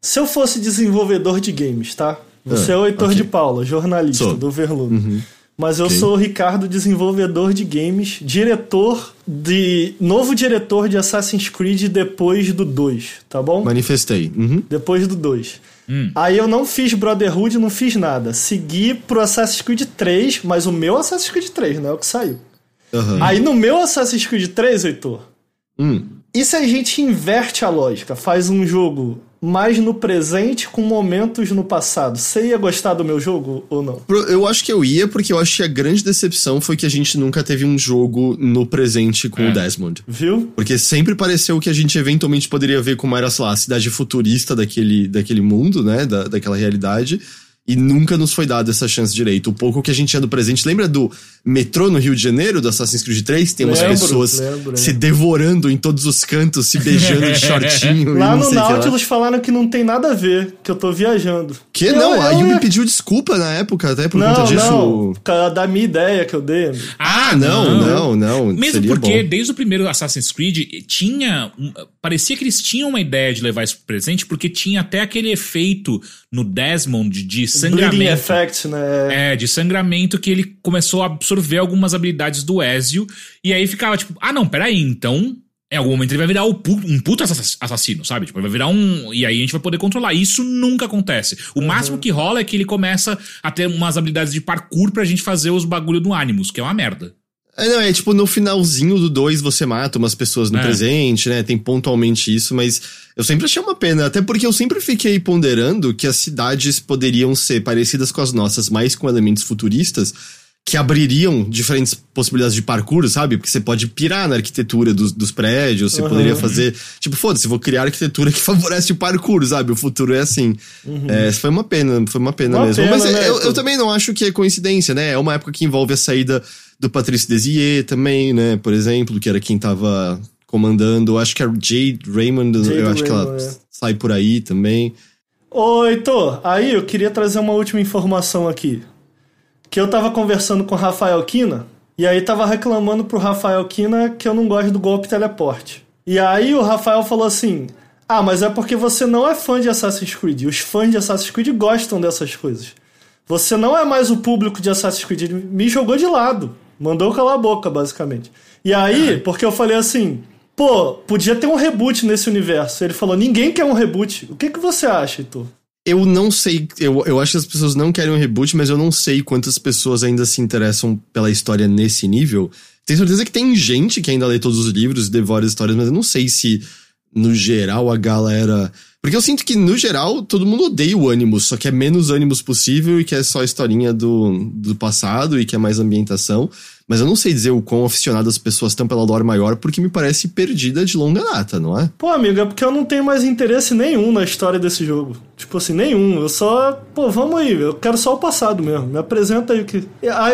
se eu fosse desenvolvedor de games, tá? Você Ah, é o Heitor ok. de Paula, jornalista Sou. do Verlume. Uhum. Mas eu Ok. sou o Ricardo, desenvolvedor de games, diretor de. novo diretor de Assassin's Creed depois do 2, tá bom? Manifestei. Uhum. Depois do 2. Hum. Aí eu não fiz Brotherhood, não fiz nada. Segui pro Assassin's Creed 3, mas o meu Assassin's Creed 3, não é o que saiu. Aham. Aí no meu Assassin's Creed 3, Heitor, Hum. e se a gente inverte a lógica, faz um jogo mais no presente com momentos no passado? Você ia gostar do meu jogo ou não? Eu acho que eu ia, porque eu acho que a grande decepção foi que a gente nunca teve um jogo no presente com É. o Desmond. Viu? Porque sempre pareceu que a gente eventualmente poderia ver como era, sei lá, a cidade futurista daquele, daquele mundo, né? Da, daquela realidade. E nunca nos foi dada essa chance direito. O pouco que a gente tinha do presente. Lembra do metrô no Rio de Janeiro, do Assassin's Creed 3? Tem umas Lembro, pessoas lembro, se é. devorando em todos os cantos, se beijando de shortinho. Lá e não no que lá. Nautilus falaram que não tem nada a ver, que eu tô viajando. Que Eu- não, a eu Yumi ia- pediu desculpa na época, até por não, conta disso. não, por causa da minha ideia que eu dei. Ah, não, não, não. Mesmo seria porque, bom. desde o primeiro Assassin's Creed, tinha. um- parecia que eles tinham uma ideia de levar isso pro presente, porque tinha até aquele efeito no Desmond de Bleeding sangramento. Effect, né? É, de sangramento que ele começou a absorver algumas habilidades do Ezio. E aí ficava tipo, ah, não, peraí, então. Em algum momento ele vai virar um assass- assassino, sabe? Tipo, ele vai virar um. E aí a gente vai poder controlar. Isso nunca acontece. O máximo que rola é que ele começa a ter umas habilidades de parkour pra gente fazer os bagulho do Animus, que é uma merda. É, não, é tipo no finalzinho do 2 você mata umas pessoas no É. presente, né? Tem pontualmente isso, mas eu sempre achei uma pena. Até porque eu sempre fiquei ponderando que as cidades poderiam ser parecidas com as nossas, mas com elementos futuristas que abririam diferentes possibilidades de parkour, sabe? Porque você pode pirar na arquitetura dos, dos prédios, você Uhum. poderia fazer. Tipo, foda-se, vou criar arquitetura que favorece o parkour, sabe? O futuro é assim. É, foi uma pena, foi uma pena Uma mesmo. pena, mas é, né, eu, eu também não acho que é coincidência, né? É uma época que envolve a saída do Patrice Desier também, né? Por exemplo, que era quem tava comandando. Acho que a Jade Raymond, Jade eu acho que ela Raymond, é. sai por aí também. Ô, Heitor, aí eu queria trazer uma última informação aqui. Que eu tava conversando com o Rafael Kina, e aí tava reclamando pro Rafael Kina que eu não gosto do golpe teleporte. E aí o Rafael falou assim: Ah, mas é porque você não é fã de Assassin's Creed. Os fãs de Assassin's Creed gostam dessas coisas. Você não é mais o público de Assassin's Creed. Ele me jogou de lado. Mandou calar a boca, basicamente. E aí, porque eu falei assim. pô, podia ter um reboot nesse universo. Ele falou, ninguém quer um reboot. O que, que você acha, Heitor? Eu não sei, eu, eu acho que as pessoas não querem um reboot, mas eu não sei quantas pessoas ainda se interessam pela história nesse nível. Tenho certeza que tem gente que ainda lê todos os livros e devora as histórias, mas eu não sei se, no geral, a galera. Porque eu sinto que, no geral, todo mundo odeia o Animus, só que é menos Animus possível e que é só historinha do, do passado e que é mais ambientação. Mas eu não sei dizer o quão aficionadas as pessoas estão pela lore maior, porque me parece perdida de longa data, não é? Pô, amigo, é porque eu não tenho mais interesse nenhum na história desse jogo. Tipo assim, nenhum. Eu só. Pô, vamos aí, eu quero só o passado mesmo. Me apresenta aí o que.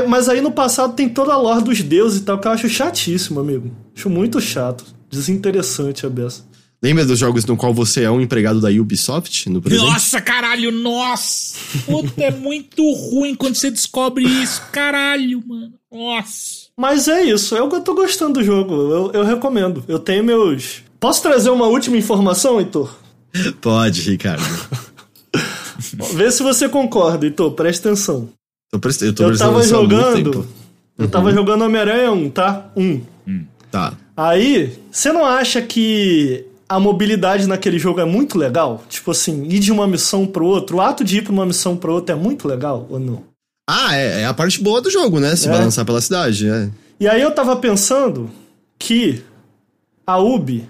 Mas aí no passado tem toda a lore dos deuses e tal, que eu acho chatíssimo, amigo. Acho muito chato. Desinteressante a beça. Lembra dos jogos no qual você é um empregado da Ubisoft no presente? Nossa, caralho, nossa! Puta, é muito ruim quando você descobre isso. Caralho, mano. Nossa. Mas é isso, eu tô gostando do jogo. Eu, eu recomendo. Eu tenho meus. Posso trazer uma última informação, Heitor? Pode, Ricardo. Vê se você concorda, Heitor. Presta atenção. Eu, prestei, eu, tô eu tava jogando. Eu uhum. tava jogando Homem-Aranha 1, tá? 1. Hum. Tá. Aí, você não acha que a mobilidade naquele jogo é muito legal? Tipo assim, ir de uma missão pro outro, o ato de ir pra uma missão pro outro é muito legal ou não? Ah, é, é a parte boa do jogo, né? Se é. balançar pela cidade, é. E aí eu tava pensando que a Ubi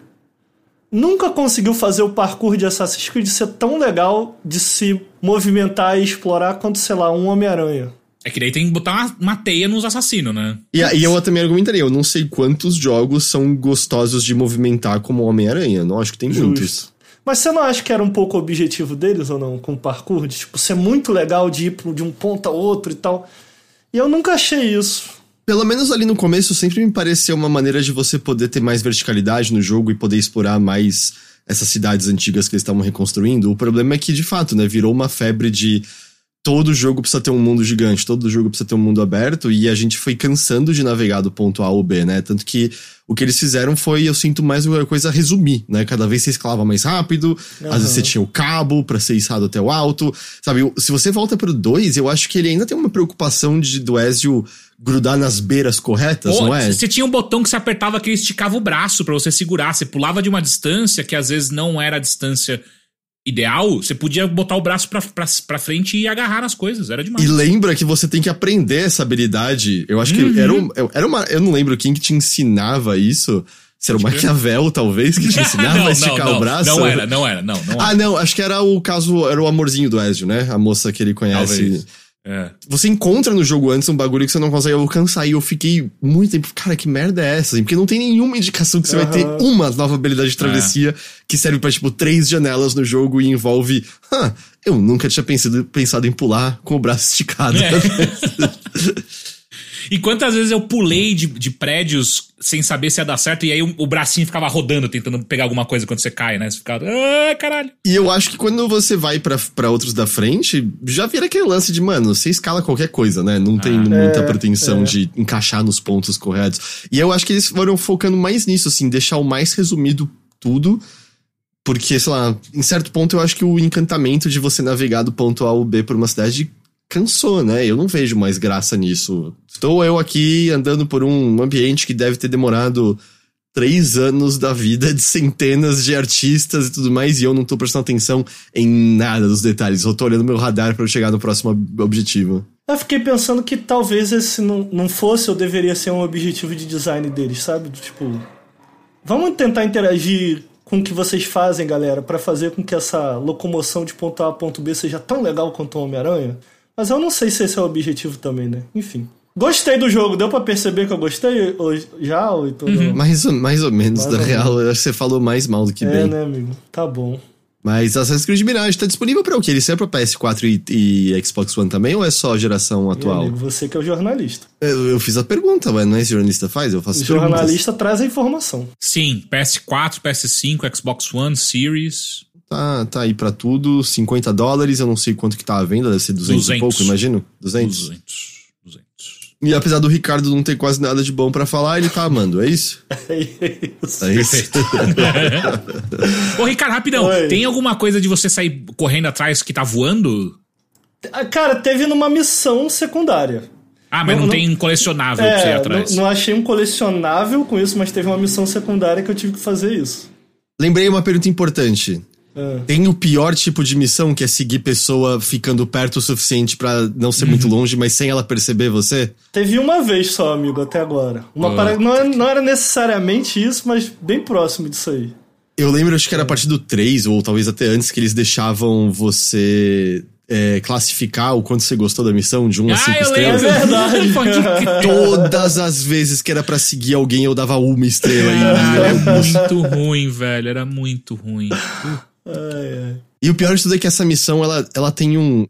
nunca conseguiu fazer o parkour de Assassin's Creed ser tão legal de se movimentar e explorar quanto, sei lá, um Homem-Aranha. É que daí tem que botar uma, uma teia nos assassinos, né? E, e eu também argumentaria, eu não sei quantos jogos são gostosos de movimentar como Homem-Aranha. Não acho que tem Justo. muitos. Mas você não acha que era um pouco o objetivo deles ou não, com o parkour? De, tipo, ser muito legal de ir de um ponto a outro e tal. E eu nunca achei isso. Pelo menos ali no começo sempre me pareceu uma maneira de você poder ter mais verticalidade no jogo e poder explorar mais essas cidades antigas que eles estavam reconstruindo. O problema é que, de fato, né, virou uma febre de todo jogo precisa ter um mundo gigante, todo jogo precisa ter um mundo aberto, e a gente foi cansando de navegar do ponto A ao B, né? Tanto que o que eles fizeram foi, eu sinto mais uma coisa resumir, né? Cada vez você escalava mais rápido, uhum. às vezes você tinha o cabo para ser içado até o alto, sabe? Se você volta pro 2, eu acho que ele ainda tem uma preocupação de, do Ezio grudar nas beiras corretas, Pô, não é? Você tinha um botão que você apertava que ele esticava o braço para você segurar, você pulava de uma distância que às vezes não era a distância ideal, você podia botar o braço pra, pra, pra frente e agarrar nas coisas. Era demais. E lembra que você tem que aprender essa habilidade. Eu acho uhum. que era, um, era uma. Eu não lembro quem que te ensinava isso. Se era o Maquiavel, talvez, que te ensinava não, a esticar não, não, o braço. Não era, não era, não. não ah, não, acho que era o caso, era o amorzinho do Ezio, né? A moça que ele conhece. Talvez. É. Você encontra no jogo antes um bagulho que você não consegue alcançar. E eu fiquei muito tempo, cara, que merda é essa? Assim, porque não tem nenhuma indicação que você uhum. vai ter uma nova habilidade de travessia é. que serve para tipo, três janelas no jogo e envolve. Huh, eu nunca tinha pensado, pensado em pular com o braço esticado. É. E quantas vezes eu pulei de, de prédios sem saber se ia dar certo, e aí o, o, bracinho ficava rodando, tentando pegar alguma coisa quando você cai, né? Você ficava, ah, caralho. E eu acho que quando você vai para outros da frente, já vira aquele lance de, mano, você escala qualquer coisa, né? Não tem ah, muita é, pretensão é. de encaixar nos pontos corretos. E eu acho que eles foram focando mais nisso, assim, deixar o mais resumido tudo. Porque, sei lá, em certo ponto eu acho que o encantamento de você navegar do ponto A ao B por uma cidade cansou, né? Eu não vejo mais graça nisso. Estou eu aqui andando por um ambiente que deve ter demorado três anos da vida de centenas de artistas e tudo mais, e eu não tô prestando atenção em nada dos detalhes. Eu tô olhando meu radar para chegar no próximo objetivo. Eu fiquei pensando que talvez esse não, não fosse ou deveria ser um objetivo de design deles, sabe? Tipo, vamos tentar interagir com o que vocês fazem, galera, para fazer com que essa locomoção de ponto A a ponto B seja tão legal quanto o Homem-Aranha. Mas eu não sei se esse é o objetivo também, né? Enfim. Gostei do jogo, deu pra perceber que eu gostei ou, já ou tudo? Uhum. Mais, mais ou menos, mais da real. Eu acho que você falou mais mal do que é, bem. É, né, amigo? Tá bom. Mas Assassin's Creed Mirage tá disponível pra o quê? Ele serve pra PS4 e, e, Xbox One também ou é só a geração atual? Amigo, você que é o jornalista. Eu, eu fiz a pergunta, mas não é esse jornalista faz? Eu faço O jornalista traz a informação. Sim, PS4, PS5, Xbox One, Series. Tá, tá aí pra tudo, 50 dólares, eu não sei quanto que tá a venda, deve ser 200, 200. e pouco, imagino? 200? 200. 200. E apesar do Ricardo não ter quase nada de bom para falar, ele tá amando, é isso? É isso. É isso. Ô, Ricardo, rapidão, Oi. tem alguma coisa de você sair correndo atrás que tá voando? Ah, cara, teve numa missão secundária. Ah, mas não, não tem colecionável é, pra você ir atrás. Não, não achei um colecionável com isso, mas teve uma missão secundária que eu tive que fazer isso. Lembrei uma pergunta importante. É. Tem o pior tipo de missão, que é seguir pessoa ficando perto o suficiente pra não ser muito longe, mas sem ela perceber você? Teve uma vez só, amigo, até agora. Uma Ah. para- não, é- não era necessariamente isso, mas bem próximo disso aí. Eu lembro, acho que era a partir do 3, ou talvez até antes, que eles deixavam você é, classificar o quanto você gostou da missão, de 1 a Ah, 5 eu estrelas. lembro. É verdade. Crer. Todas as vezes que era pra seguir alguém, eu dava uma estrela. E, Era muito ruim, velho. Era muito ruim. Ai, ai. e o pior de tudo é que essa missão, ela, ela tem um.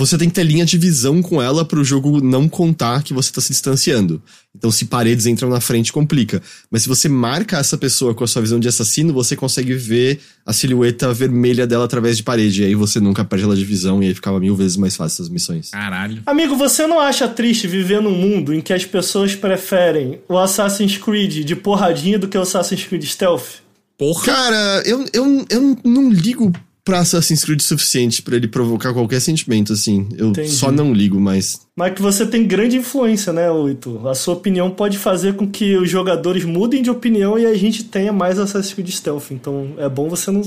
Você tem que ter linha de visão com ela pro jogo não contar que você tá se distanciando. Então, se paredes entram na frente, complica. Mas se você marca essa pessoa com a sua visão de assassino, você consegue ver a silhueta vermelha dela através de parede. E aí você nunca perde ela de visão e aí ficava mil vezes mais fácil as missões. Caralho. Amigo, você não acha triste viver num mundo em que as pessoas preferem o Assassin's Creed de porradinha do que o Assassin's Creed Stealth? Porra. Cara, eu, eu, eu não ligo pra Assassin's Creed o suficiente pra ele provocar qualquer sentimento, assim. Eu Entendi. só não ligo, mas. Mas que você tem grande influência, né, Oito? A sua opinião pode fazer com que os jogadores mudem de opinião e a gente tenha mais Assassin's Creed Stealth. Então é bom você não,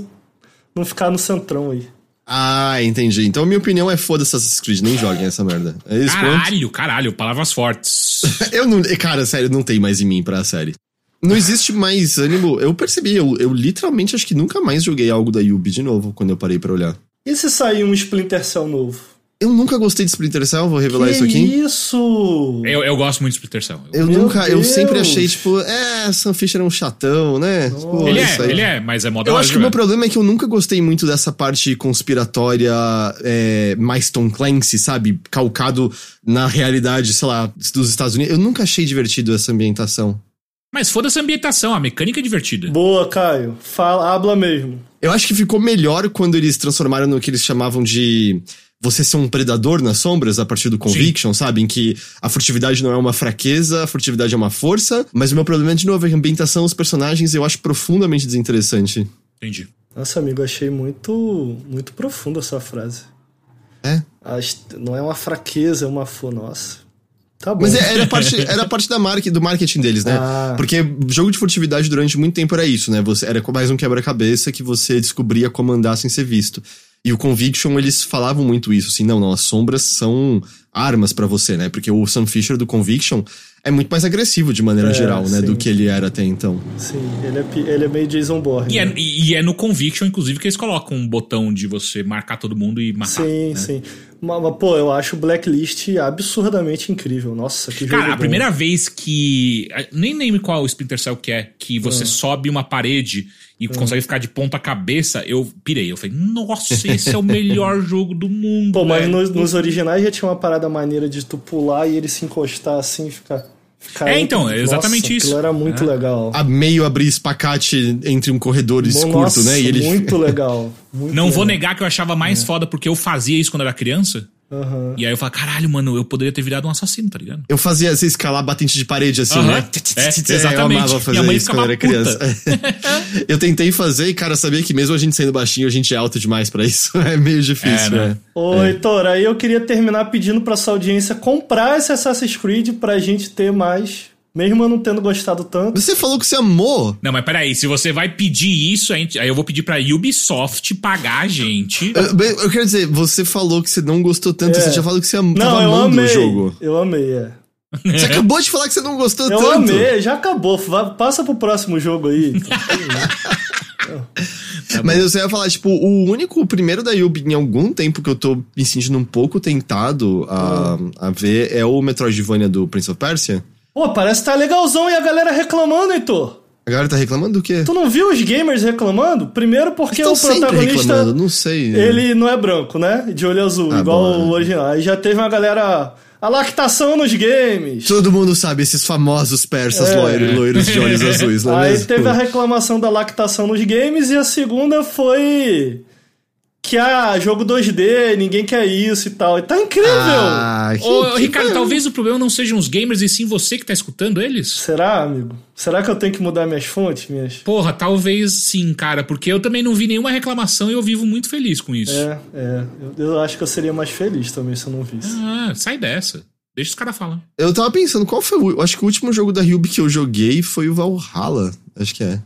não ficar no centrão aí. Ah, entendi. Então a minha opinião é foda-se Assassin's Creed, nem joguem essa merda. É isso, pronto. Caralho, caralho. Palavras fortes. Eu não. Cara, sério, não tem mais em mim pra série. Não existe mais ânimo. Eu percebi, eu, eu literalmente acho que nunca mais joguei algo da Yubi de novo quando eu parei pra olhar. E se sair um Splinter Cell novo? Eu nunca gostei de Splinter Cell, vou revelar que isso aqui. isso? Eu, eu gosto muito de Splinter Cell. Eu Meu nunca, eu Deus. sempre achei, tipo, é, Sam Fisher é um chatão, né? Tipo, Ele é, aí. ele é, mas é moda Eu acho que o meu problema é que eu nunca gostei muito dessa parte conspiratória é, mais Tom Clancy, sabe? Calcado na realidade, sei lá, dos Estados Unidos. Eu nunca achei divertido essa ambientação. Mas foda-se a ambientação, a mecânica é divertida. Boa, Caio. Fala, habla mesmo. Eu acho que ficou melhor quando eles transformaram no que eles chamavam de você ser um predador nas sombras a partir do Conviction, sabe? Em que a furtividade não é uma fraqueza, a furtividade é uma força. Mas o meu problema, de novo, é a ambientação, os personagens, eu acho profundamente desinteressante. Entendi. Nossa, amigo, achei muito, muito profunda essa frase. É. As- Não é uma fraqueza, é uma for... Nossa. Tá bom. Mas é- era parte, era parte da marca, do marketing deles, né? Ah. Porque jogo de furtividade durante muito tempo era isso, né? Você, era mais um quebra-cabeça que você descobria como andar sem ser visto. E o Conviction, eles falavam muito isso, assim, não, não, as sombras são armas pra você, né? Porque o Sam Fisher do Conviction é muito mais agressivo de maneira É, geral, né? sim. Do que ele era até então. Sim, ele é, ele é meio Jason Bourne. E é, né? e e é no Conviction, inclusive, que eles colocam um botão de você marcar todo mundo e matar. Sim, né? sim. Mas, pô, eu acho o Blacklist absurdamente incrível. Nossa, que jogo Cara, a bom. primeira vez que. Nem lembro qual o Splinter Cell que é, que Ah. você sobe uma parede e consegue ficar de ponta cabeça, eu pirei. Eu falei, nossa, esse é o melhor jogo do mundo. Pô, mas velho." nos, nos originais já tinha uma parada maneira de tu pular e ele se encostar assim e ficar. Ficar É, então, é exatamente Nossa, isso. Aquilo era muito É. legal. A meio abrir espacate entre um corredor escurto, Nossa, né? E ele. Muito legal. Muito Não vou legal. negar que eu achava mais foda porque eu fazia isso quando era criança. Aham. E aí eu falava, caralho, mano, eu poderia ter virado um assassino, tá ligado? Eu fazia você escalar batente de parede assim, Aham. né? É, Eu exatamente. amava fazer Minha mãe isso quando era criança. eu tentei fazer e, cara, sabia que mesmo a gente sendo baixinho, a gente é alto demais pra isso. É meio difícil, É, né? né? Ô, Heitor, aí eu queria terminar pedindo pra sua audiência comprar esse Assassin's Creed pra gente ter mais, mesmo eu não tendo gostado tanto. Você falou que você amou. Não, mas peraí, se você vai pedir isso, aí eu vou pedir pra Ubisoft pagar a gente. Eu, eu quero dizer, você falou que você não gostou tanto, É. você já falou que você am Não, tava eu amando amei. o jogo. Eu amei, é. Você acabou de falar que você não gostou Eu tanto. amei, já acabou. Vá- Passa pro próximo jogo aí. Mas você ia falar, tipo, o único primeiro da Yubi em algum tempo que eu tô me sentindo um pouco tentado a, Ah. a ver é o Metroidvania do Prince of Persia. Pô, parece que tá legalzão e a galera reclamando, Heitor. A galera tá reclamando do quê? Tu não viu os gamers reclamando? Primeiro porque o protagonista. não sei. Ele não é branco, né? De olho azul, Ah, igual bom, o é. original. Aí já teve uma galera. A lactação nos games. Todo mundo sabe, esses famosos persas É. loiros, loiros de olhos azuis, não é Aí mesmo? teve a reclamação da lactação nos games e a segunda foi que ah, jogo 2D, ninguém quer isso e tal. E tá incrível. Ah, que- Ô, que- Ricardo, talvez o problema não sejam os gamers e sim você que tá escutando eles? Será, amigo? Será que eu tenho que mudar minhas fontes, minhas? Porra, talvez sim, cara, porque eu também não vi nenhuma reclamação e eu vivo muito feliz com isso. É, é. Eu, eu acho que eu seria mais feliz também se eu não visse. Ah, sai dessa. Deixa os caras falar. Eu tava pensando, qual foi o. Acho que o último jogo da Ryubi que eu joguei foi o Valhalla. Acho que é.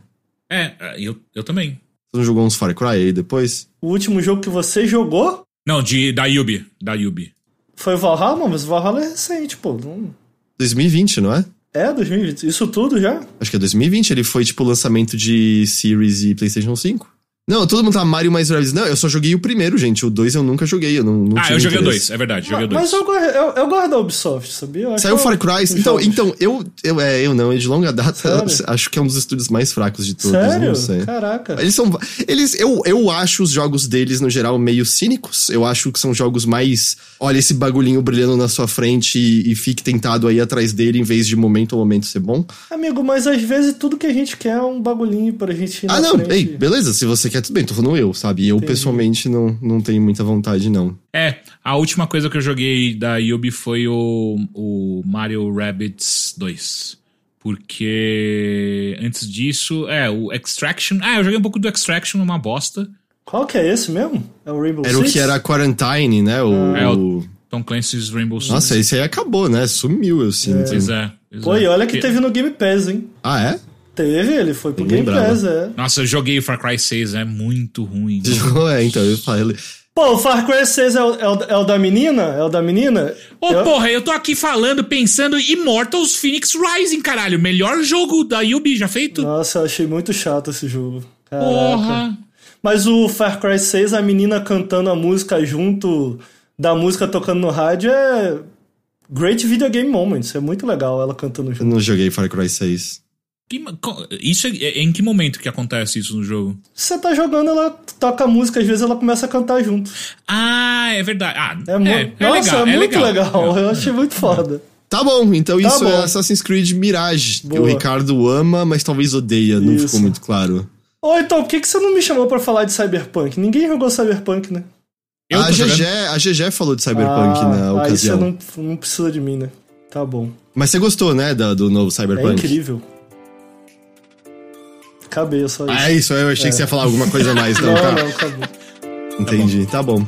É, eu, eu também. Você não jogou uns Far Cry aí depois? O último jogo que você jogou Não, de, da Yubi. Da Yubi. foi o Valhalla, mas o Valhalla é recente, pô. Não- 2020, não é? É, 2020. Isso tudo já? Acho que é 2020. Ele foi tipo lançamento de Series e PlayStation 5. Não, todo mundo tá Mario mais Rabbids. Não, eu só joguei o primeiro, gente. O 2 eu nunca joguei. Eu não, não Ah, tive eu joguei o. 2, é verdade, joguei o Mas 2. eu, gosto- eu, eu gosto da Ubisoft, sabia? Saiu Far Cry. Então, jogos. então eu, eu, é, eu não, é de longa data. Sério? Acho que é um dos estúdios mais fracos de todos. Sério? Não sei. Caraca. Eles são. Eles, eu, eu acho os jogos deles, no geral, meio cínicos. Eu acho que são jogos mais. Olha esse bagulhinho brilhando na sua frente e, e fique tentado aí atrás dele, em vez de momento a momento ser bom. Amigo, mas às vezes tudo que a gente quer é um bagulhinho pra gente ir na ah, não, frente. ei, beleza, se você quer, tudo bem, tô falando eu, sabe? Eu, pessoalmente, não, não tenho muita vontade, não. É, a última coisa que eu joguei da Yubi foi o, o Mario Rabbids 2. Porque antes disso, é, o Extraction. Ah, eu joguei um pouco do Extraction, uma bosta. Qual que é esse mesmo? É o Rainbow Era Six? o que era Quarantine, né? O, É, o- Tom Clancy's Rainbow Six. Nossa, esse aí acabou, né? Sumiu, eu sinto. Pois é. pois Pô, é. e olha que teve no Game Pass, hein? Ah, é? Teve, ele foi pro Game. Pass, é. Nossa, eu joguei o Far Cry 6, é muito ruim. é, então, eu falei. Pô, o Far Cry 6 é o, é o, é o da menina? É o da menina? Ô, Eu- porra, eu tô aqui falando, pensando Immortals Phoenix Rising, caralho. Melhor jogo da Yubi já feito. Nossa, eu achei muito chato esse jogo. Caraca. Porra. Mas o Far Cry 6, a menina cantando a música junto da música tocando no rádio é great video game moments. É muito legal ela cantando Eu junto. não joguei Far Cry 6. Que isso é, é- em que momento que acontece isso no jogo? Você tá jogando, ela toca a música, às vezes ela começa a cantar junto. Ah, é verdade. Ah, É, é, é Nossa, legal, é muito legal. legal. Eu achei muito foda. Tá bom, então Tá isso bom. é Assassin's Creed Mirage. que O Boa. Ricardo ama, mas talvez odeia. Não Isso. ficou muito claro. Ô, então, por que, que você não me chamou pra falar de Cyberpunk? Ninguém jogou Cyberpunk, né? Eu a, GG, a GG falou de Cyberpunk ah, na Aí você ocasião. não, não precisa de mim, né? Tá bom. Mas você gostou, né, da- do novo É Cyberpunk? incrível. Acabei, só isso. Ah, é isso, eu achei que você ia falar alguma coisa a mais, não, não, tá? não, acabou. Entendi, tá bom.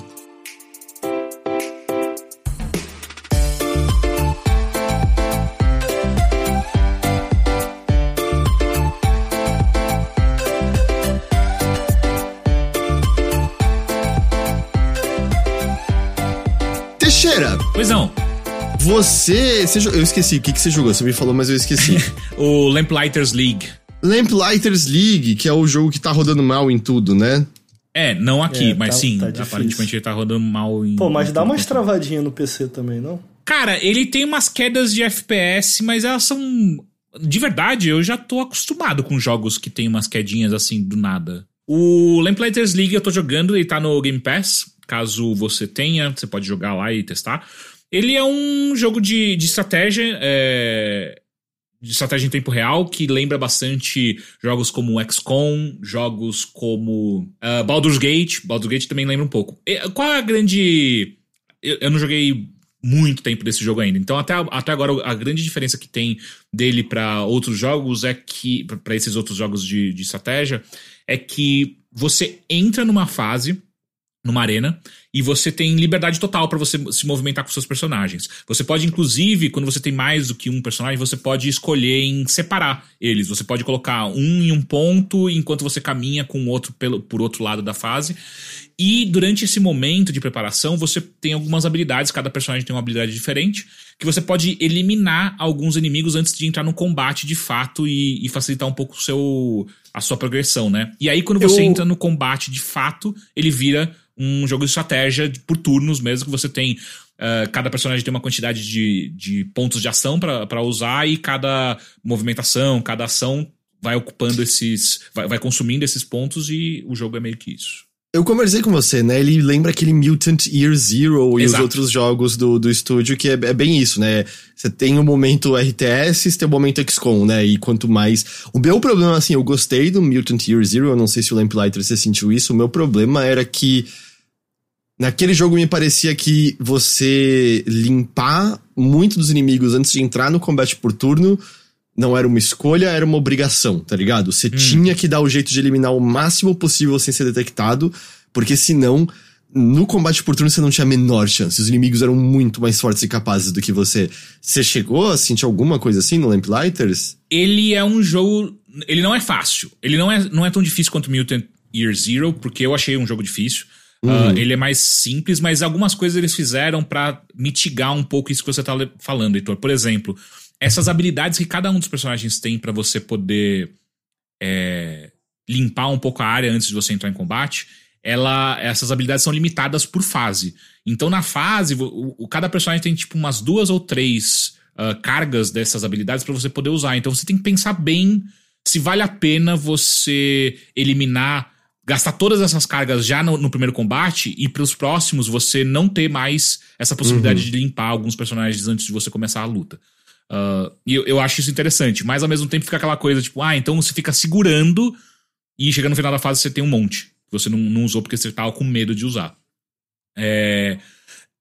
Teixeira, Pois não. você, você Eu esqueci, o que, que você jogou? Você me falou, mas eu esqueci. O Lamplighters League. Lamplighters League, que é o jogo que tá rodando mal em tudo, né? É, não aqui, É, mas tá- sim, tá aparentemente ele tá rodando mal em. Pô, mas dá umas travadinhas no PC também, não? Cara, ele tem umas quedas de FPS, mas elas são. De verdade, eu já tô acostumado com jogos que tem umas quedinhas assim do nada. O Lamplighters League eu tô jogando, ele tá no Game Pass. Caso você tenha, você pode jogar lá e testar. Ele é um jogo de, de estratégia, é, de estratégia em tempo real, que lembra bastante jogos como XCOM, jogos como ah, Baldur's Gate. Baldur's Gate também lembra um pouco. E, qual é a grande. Eu, eu não joguei muito tempo desse jogo ainda. Então, até, até agora, a grande diferença que tem dele para outros jogos é que. para esses outros jogos de, de estratégia, é que você entra numa fase numa arena e você tem liberdade total para você se movimentar com seus personagens. Você pode inclusive, quando você tem mais do que um personagem, você pode escolher em separar eles. Você pode colocar um em um ponto enquanto você caminha com o outro pelo, por outro lado da fase. E durante esse momento de preparação, você tem algumas habilidades, cada personagem tem uma habilidade diferente, que você pode eliminar alguns inimigos antes de entrar no combate de fato e, e facilitar um pouco o seu, a sua progressão, né? E aí, quando você Eu- entra no combate de fato, ele vira um jogo de estratégia por turnos mesmo, que você tem. ah, cada personagem tem uma quantidade de, de pontos de ação pra usar e cada movimentação, cada ação vai ocupando esses. Vai, vai consumindo esses pontos e o jogo é meio que isso. Eu conversei com você, né? Ele lembra aquele Mutant Year Zero e Exato. os outros jogos do, do estúdio, que é, é bem isso, né? Você tem o momento RTS, você tem o momento XCOM, né? E quanto mais. O meu problema, assim, eu gostei do Mutant Year Zero, eu não sei se o Lamplighter você sentiu isso. O meu problema era que. Naquele jogo me parecia que você limpar muito dos inimigos antes de entrar no combate por turno não era uma escolha, era uma obrigação, tá ligado? Você tinha que dar o jeito de eliminar o máximo possível sem ser detectado, porque senão no combate por turno você não tinha a menor chance. Os inimigos eram muito mais fortes e capazes do que você. Você chegou a sentir alguma coisa assim no Lamplighters? Ele é um jogo. Ele não é fácil. Ele não é, não é tão difícil quanto Mutant Year Zero, porque eu achei um jogo difícil. Uhum. Uh, ele é mais simples, mas algumas coisas eles fizeram para mitigar um pouco isso que você tá falando, Heitor. Por exemplo, essas habilidades que cada um dos personagens tem para você poder é, limpar um pouco a área antes de você entrar em combate ela, essas habilidades são limitadas por fase. Então, na fase, o, o cada personagem tem tipo umas duas ou três uh, cargas dessas habilidades para você poder usar. Então, você tem que pensar bem se vale a pena você eliminar, gastar todas essas cargas já no, no primeiro combate e para os próximos você não ter mais essa possibilidade uhum. de limpar alguns personagens antes de você começar a luta. Uh, e eu, eu acho isso interessante, mas ao mesmo tempo fica aquela coisa tipo, ah, então você fica segurando e chega no final da fase você tem um monte você não, não usou porque você estava com medo de usar. É,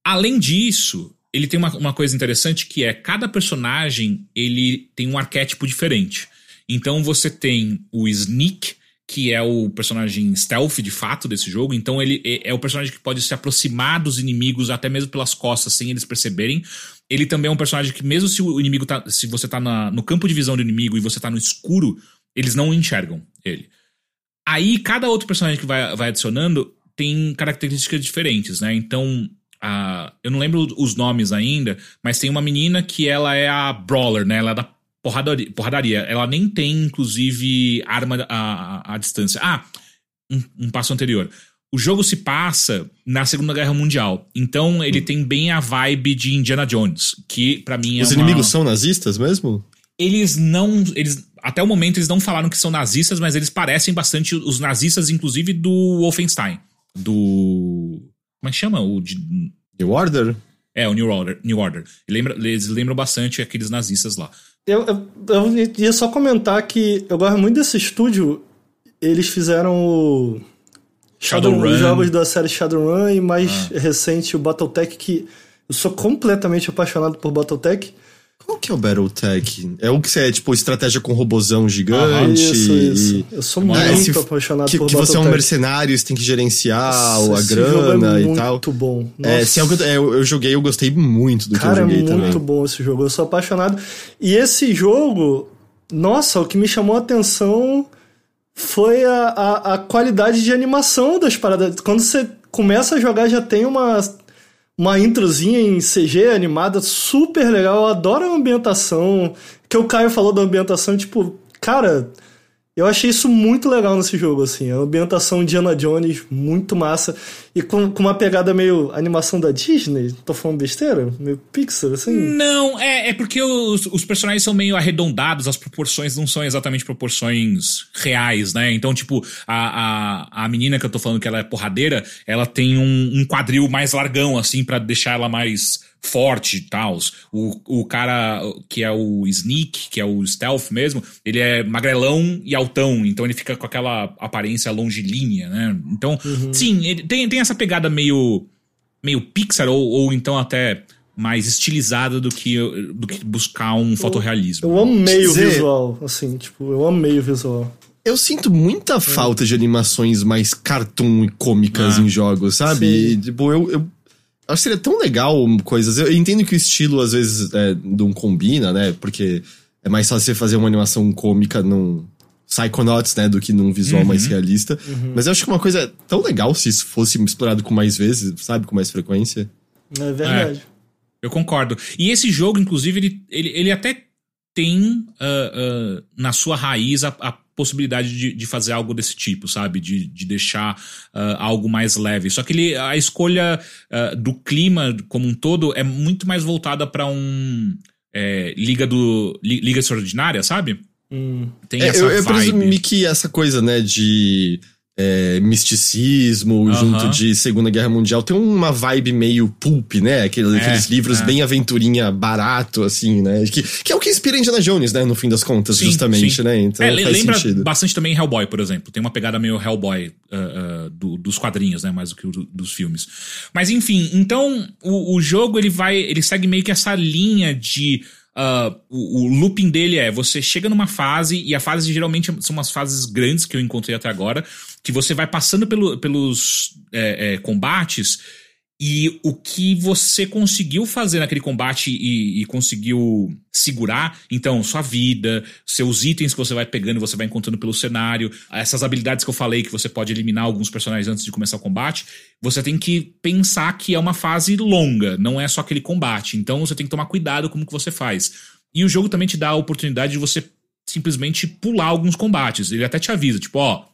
além disso, ele tem uma, uma coisa interessante que é cada personagem ele tem um arquétipo diferente. Então você tem o Sneak, que é o personagem stealth de fato desse jogo. Então ele é, é o personagem que pode se aproximar dos inimigos até mesmo pelas costas sem eles perceberem. Ele também é um personagem que mesmo se o inimigo tá, se você tá na, no campo de visão do inimigo e você tá no escuro, eles não enxergam ele. Aí, cada outro personagem que vai, vai adicionando tem características diferentes, né? Então, a, eu não lembro os nomes ainda, mas tem uma menina que ela é a Brawler, né? Ela é da porradaria. porradaria. Ela nem tem, inclusive, arma à, à distância. Ah, um, um passo anterior. O jogo se passa na Segunda Guerra Mundial. Então ele hum. tem bem a vibe de Indiana Jones, que para mim é Os uma... inimigos são nazistas mesmo? Eles não, eles até o momento eles não falaram que são nazistas, mas eles parecem bastante os nazistas, inclusive do Wolfenstein. Do. Como é que chama? O de... New Order? É, o New Order. New Order. Lembra, eles lembram bastante aqueles nazistas lá. Eu, eu, eu ia só comentar que eu gosto muito desse estúdio. Eles fizeram o. Shadowrun. Shadow, os jogos da série Shadowrun e mais ah. recente o Battletech, que eu sou completamente apaixonado por Battletech. Qual que é o Battletech? É o que você é, tipo, estratégia com robozão gigante. isso, isso. Eu sou é, muito se, apaixonado que, por Que você é um mercenário, você tem que gerenciar Nossa, a grana é e tal. muito bom. É, se é algo, é, eu joguei, eu gostei muito do Cara, que eu joguei também. É muito bom esse jogo. Eu sou apaixonado. E esse jogo, nossa, o que me chamou a atenção foi a, a, a qualidade de animação das paradas. Quando você começa a jogar, já tem uma uma introzinha em CG animada super legal. Eu adoro a ambientação. Que o Caio falou da ambientação, tipo, cara, eu achei isso muito legal nesse jogo, assim. A ambientação Indiana Jones, muito massa. E com, com uma pegada meio animação da Disney. Tô falando besteira? Meio Pixar, assim? Não, é, é porque os, os personagens são meio arredondados, as proporções não são exatamente proporções reais, né? Então, tipo, a, a, a menina que eu tô falando que ela é porradeira, ela tem um, um quadril mais largão, assim, para deixar ela mais forte e tal. O, o cara que é o Sneak, que é o Stealth mesmo, ele é magrelão e altão, então ele fica com aquela aparência longilínea, né? Então, uhum. sim, ele tem, tem essa pegada meio, meio Pixar, ou, ou então até mais estilizada do que, do que buscar um fotorrealismo. Eu amei o visual, assim, tipo, eu amei o visual. Eu sinto muita é. falta de animações mais cartoon e cômicas ah. em jogos, sabe? tipo, eu, eu Acho que seria tão legal coisas. Eu entendo que o estilo às vezes é, não combina, né? Porque é mais fácil você fazer uma animação cômica num Psychonauts, né? Do que num visual uhum. mais realista. Uhum. Mas eu acho que uma coisa tão legal se isso fosse explorado com mais vezes, sabe? Com mais frequência. É verdade. É, eu concordo. E esse jogo, inclusive, ele, ele, ele até tem uh, uh, na sua raiz a, a possibilidade de, de, fazer algo desse tipo, sabe? De, de deixar uh, algo mais leve. Só que ele, a escolha do clima como um todo é muito mais voltada para um é, Liga do Liga Extraordinária, sabe? Hum. Tem é, essa eu, eu presumi que essa coisa, né, de é, misticismo junto de Segunda Guerra Mundial. Tem uma vibe meio pulp, né? Aqueles, é, aqueles livros é. bem aventurinha barato, assim, né? Que, que é o que inspira Indiana Jones, né? No fim das contas, sim, justamente, sim. né? Então é, faz lembra sentido. bastante também Hellboy, por exemplo. Tem uma pegada meio Hellboy uh, uh, do, dos quadrinhos, né? Mais do que o, dos filmes. Mas enfim, então o, o jogo ele vai. Ele segue meio que essa linha de uh, o, o, looping dele é: você chega numa fase, e a fase geralmente são umas fases grandes que eu encontrei até agora, que você vai passando pelo, pelos é, é, combates e o que você conseguiu fazer naquele combate e, e, conseguiu segurar, então, sua vida, seus itens que você vai pegando e você vai encontrando pelo cenário, essas habilidades que eu falei que você pode eliminar alguns personagens antes de começar o combate, você tem que pensar que é uma fase longa, não é só aquele combate. Então você tem que tomar cuidado com o que você faz. E o jogo também te dá a oportunidade de você simplesmente pular alguns combates. Ele até te avisa, tipo, ó,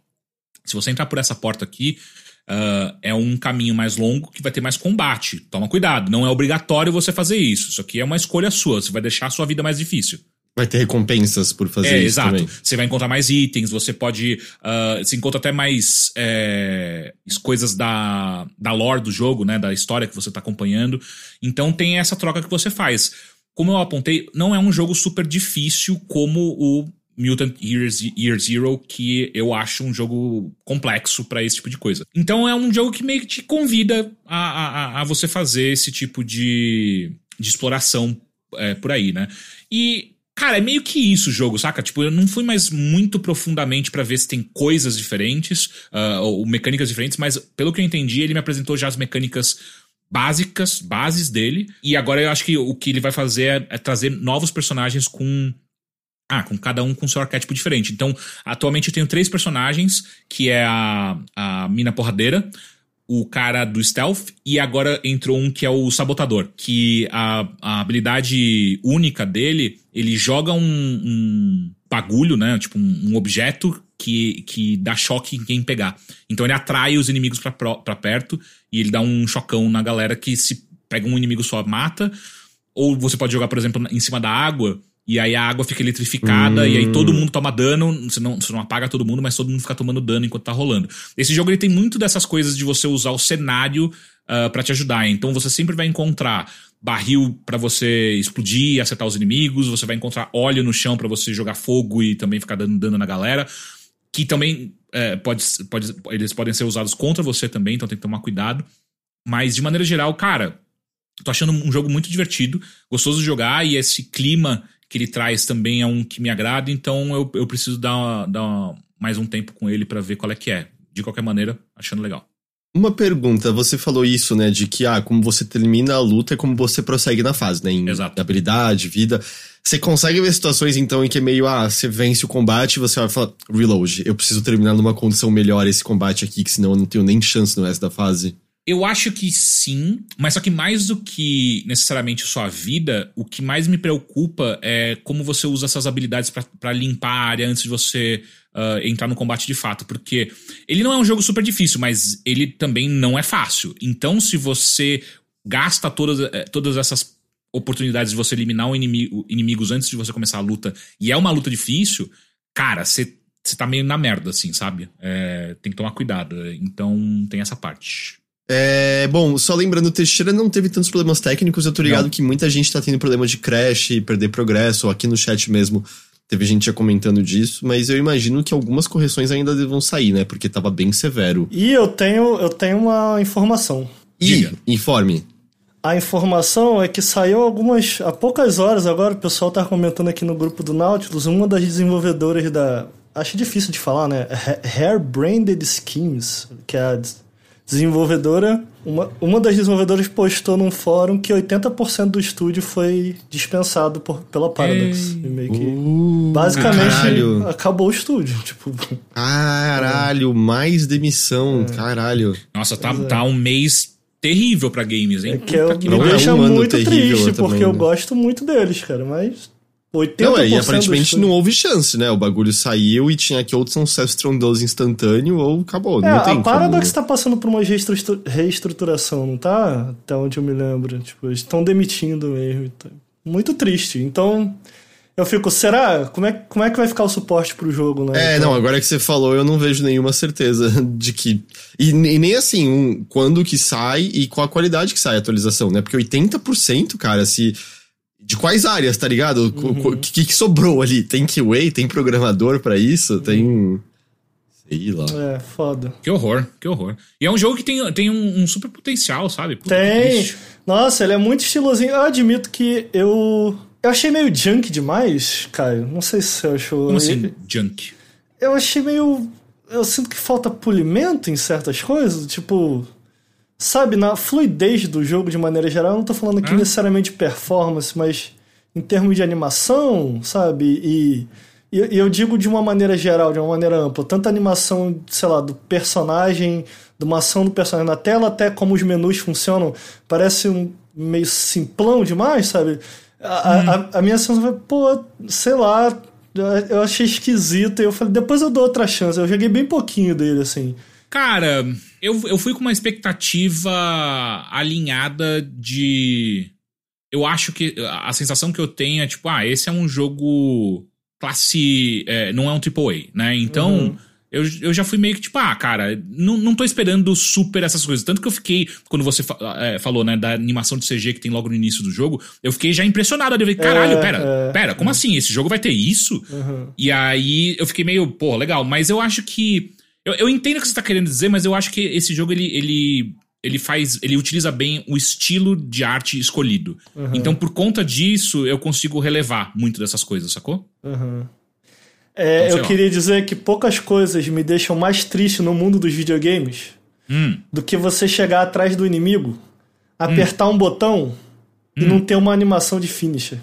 se você entrar por essa porta aqui, Uh, é um caminho mais longo que vai ter mais combate. Toma cuidado, não é obrigatório você fazer isso. Isso aqui é uma escolha sua, você vai deixar a sua vida mais difícil. Vai ter recompensas por fazer é, isso. Exato. Também. Você vai encontrar mais itens, você pode. Uh, você encontra até mais é, coisas da, da lore do jogo, né? Da história que você está acompanhando. Então tem essa troca que você faz. Como eu apontei, não é um jogo super difícil como o Mutant Year, Year Zero, que eu acho um jogo complexo para esse tipo de coisa. Então é um jogo que meio que te convida a, a, a você fazer esse tipo de, de exploração é, por aí, né? E Cara, é meio que isso o jogo, saca? Tipo, eu não fui mais muito profundamente para ver se tem coisas diferentes, uh, ou mecânicas diferentes, mas pelo que eu entendi, ele me apresentou já as mecânicas básicas, bases dele, e agora eu acho que o que ele vai fazer é, é trazer novos personagens com ah, com cada um com seu arquétipo diferente. Então, atualmente eu tenho três personagens, que é a, a mina porradeira, o cara do stealth, e agora entrou um que é o sabotador, que a, a habilidade única dele, ele joga um, um bagulho, né, tipo um, um, objeto que, que dá choque em quem pegar. Então ele atrai os inimigos para perto, e ele dá um chocão na galera que se pega um inimigo só mata, ou você pode jogar, por exemplo, em cima da água, e aí a água fica eletrificada, hum. e aí todo hum. mundo toma dano. Você não, você não apaga todo mundo, mas todo mundo fica tomando dano enquanto tá rolando. Esse jogo ele tem muito dessas coisas de você usar o cenário uh, ah, para te ajudar. Então você sempre vai encontrar barril para você explodir e acertar os inimigos, você vai encontrar óleo no chão para você jogar fogo e também ficar dando dano na galera. Que também é, pode, pode, eles podem ser usados contra você também, então tem que tomar cuidado. Mas de maneira geral, cara, tô achando um jogo muito divertido, gostoso de jogar e esse clima que ele traz também é um que me agrada, então eu, eu preciso dar, dar mais um tempo com ele para ver qual é que é. De qualquer maneira, achando legal. Uma pergunta, você falou isso, né, de que, ah, como você termina a luta é como você prossegue na fase, né, em Exato. habilidade, vida. Você consegue ver situações, então, em que é meio, ah, você vence o combate e você vai falar, reload, eu preciso terminar numa condição melhor esse combate aqui, que senão eu não tenho nem chance no resto da fase. Eu acho que sim, mas só que mais do que necessariamente sua vida, o que mais me preocupa é como você usa essas habilidades para limpar a área antes de você uh, entrar no combate de fato. Porque ele não é um jogo super difícil, mas ele também não é fácil. Então, se você gasta todas, eh, todas essas oportunidades de você eliminar inimigo, inimigos antes de você começar a luta, e é uma luta difícil, cara, você você tá meio na merda, assim, sabe? É, tem que tomar cuidado. Então tem essa parte. É, bom, só lembrando, o Teixeira não teve tantos problemas técnicos. Eu tô ligado não. que muita gente tá tendo problema de crash, perder progresso, ou aqui no chat mesmo teve gente já comentando disso, mas eu imagino que algumas correções ainda vão sair, né? Porque tava bem severo. E eu tenho, eu tenho uma informação. E, Diga. informe. A informação é que saiu algumas. há poucas horas agora, o pessoal tá comentando aqui no grupo do Nautilus, uma das desenvolvedoras da. Acho difícil de falar, né? Hair Branded Schemes, que é a desenvolvedora, uma, uma das desenvolvedoras postou num fórum que 80% do estúdio foi dispensado por, pela Paradox. E meio que. Uh, basicamente caralho. acabou o estúdio. Tipo. Caralho, é. mais demissão. É. Caralho. Nossa, tá, é. tá um mês terrível para games, hein? É que, eu, que me deixa é um muito triste, porque também, eu né? gosto muito deles, cara, mas 80% não, é, e aparentemente não houve chance, né? O bagulho saiu e tinha que ou ser um sucesso estrondoso instantâneo ou acabou. É, não tem a Paradox como... tá passando por uma reestruturação, não tá? Até onde eu me lembro. Tipo, eles estão demitindo mesmo. Muito triste. Então, eu fico, será? Como é, como é que vai ficar o suporte pro jogo, né? É, então... não, agora que você falou, eu não vejo nenhuma certeza de que. E, e, nem assim, um, quando que sai e qual a qualidade que sai a atualização, né? Porque 80%, cara, se de quais áreas, tá ligado? O uhum. que, que, sobrou ali? Tem QA? Tem programador para isso? Tem. Sei lá. É, foda. Que horror, que horror. E é um jogo que tem, tem um, um super potencial, sabe? Puta tem. Nossa, ele é muito estilosinho. Eu admito que eu Eu achei meio junk demais, Caio. Não sei se você achou. Como assim, junk? Eu achei meio. Eu sinto que falta polimento em certas coisas. Tipo. Sabe, na fluidez do jogo de maneira geral, eu não tô falando aqui Ah. necessariamente performance, mas em termos de animação, sabe? E, e eu digo de uma maneira geral, de uma maneira ampla. Tanto a animação, sei lá, do personagem, de uma ação do personagem na tela, até como os menus funcionam, parece um meio simplão demais, sabe? A, a, a minha sensação foi, pô, sei lá, eu achei esquisito. E eu falei, depois eu dou outra chance. Eu joguei bem pouquinho dele, assim. Cara, eu, eu fui com uma expectativa alinhada de. Eu acho que a sensação que eu tenho é tipo, ah, esse é um jogo classe. é, não é um AAA, né? Então. Uhum. Eu, eu já fui meio que tipo, ah, cara, não, não tô esperando super essas coisas. Tanto que eu fiquei, quando você fa- é, falou, né, da animação de CG que tem logo no início do jogo, eu fiquei já impressionado. Eu falei, caralho, É, pera, é. pera, como assim? Esse jogo vai ter isso? Uhum. E aí eu fiquei meio, pô, legal. Mas eu acho que. Eu, eu entendo o que você tá querendo dizer, mas eu acho que esse jogo ele, ele, ele faz. Ele utiliza bem o estilo de arte escolhido. Uhum. Então, por conta disso, eu consigo relevar muito dessas coisas, sacou? Uhum. É, Então, eu lá. queria dizer que poucas coisas me deixam mais triste no mundo dos videogames Hum. do que você chegar atrás do inimigo, apertar um botão Hum. e não ter uma animação de finisher.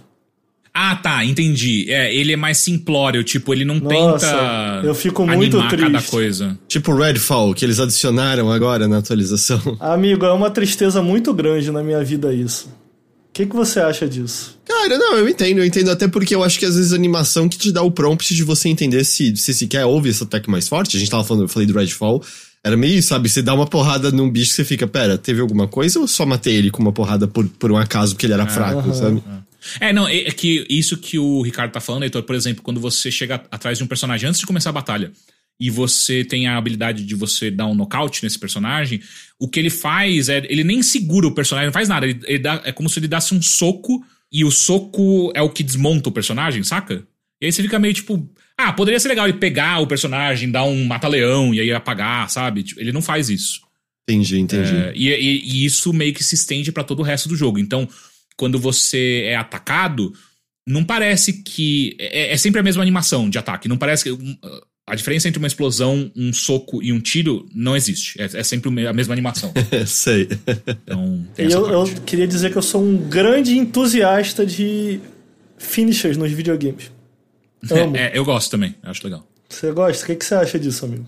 Ah, tá, entendi. É, ele é mais simplório, tipo, ele não Nossa, tenta eu fico muito animar cada triste. coisa. Tipo Redfall, que eles adicionaram agora na atualização. Amigo, é uma tristeza muito grande na minha vida isso. O que, que você acha disso? Cara, não, eu entendo, eu entendo até porque eu acho que às vezes a animação que te dá o prompt de você entender se, se sequer houve esse ataque mais forte. A gente tava falando, eu falei do Redfall. Era meio sabe? Você dá uma porrada num bicho que você fica, pera, teve alguma coisa ou só matei ele com uma porrada por, por um acaso porque ele era fraco, aham. sabe? É, não, é é que isso que o Ricardo tá falando, Heitor, por exemplo, quando você chega atrás de um personagem antes de começar a batalha e você tem a habilidade de você dar um nocaute nesse personagem, o que ele faz é. Ele nem segura o personagem, não faz nada. Ele, ele dá, é como se ele desse um soco e o soco é o que desmonta o personagem, saca? E aí você fica meio tipo. Ah, poderia ser legal ele pegar o personagem, dar um mata-leão e aí apagar, sabe? Tipo, Ele não faz isso. Entendi, entendi. É, e, e- e isso meio que se estende pra todo o resto do jogo. Então, quando você é atacado, não parece que. É, é sempre a mesma animação de ataque. Não parece que. A diferença entre uma explosão, um soco e um tiro não existe. É, é sempre a mesma animação. Sei. Então, tem E essa eu, eu queria dizer que eu sou um grande entusiasta de finishers nos videogames. Amo. É, eu gosto também, acho legal. Você gosta? O que, que você acha disso, amigo?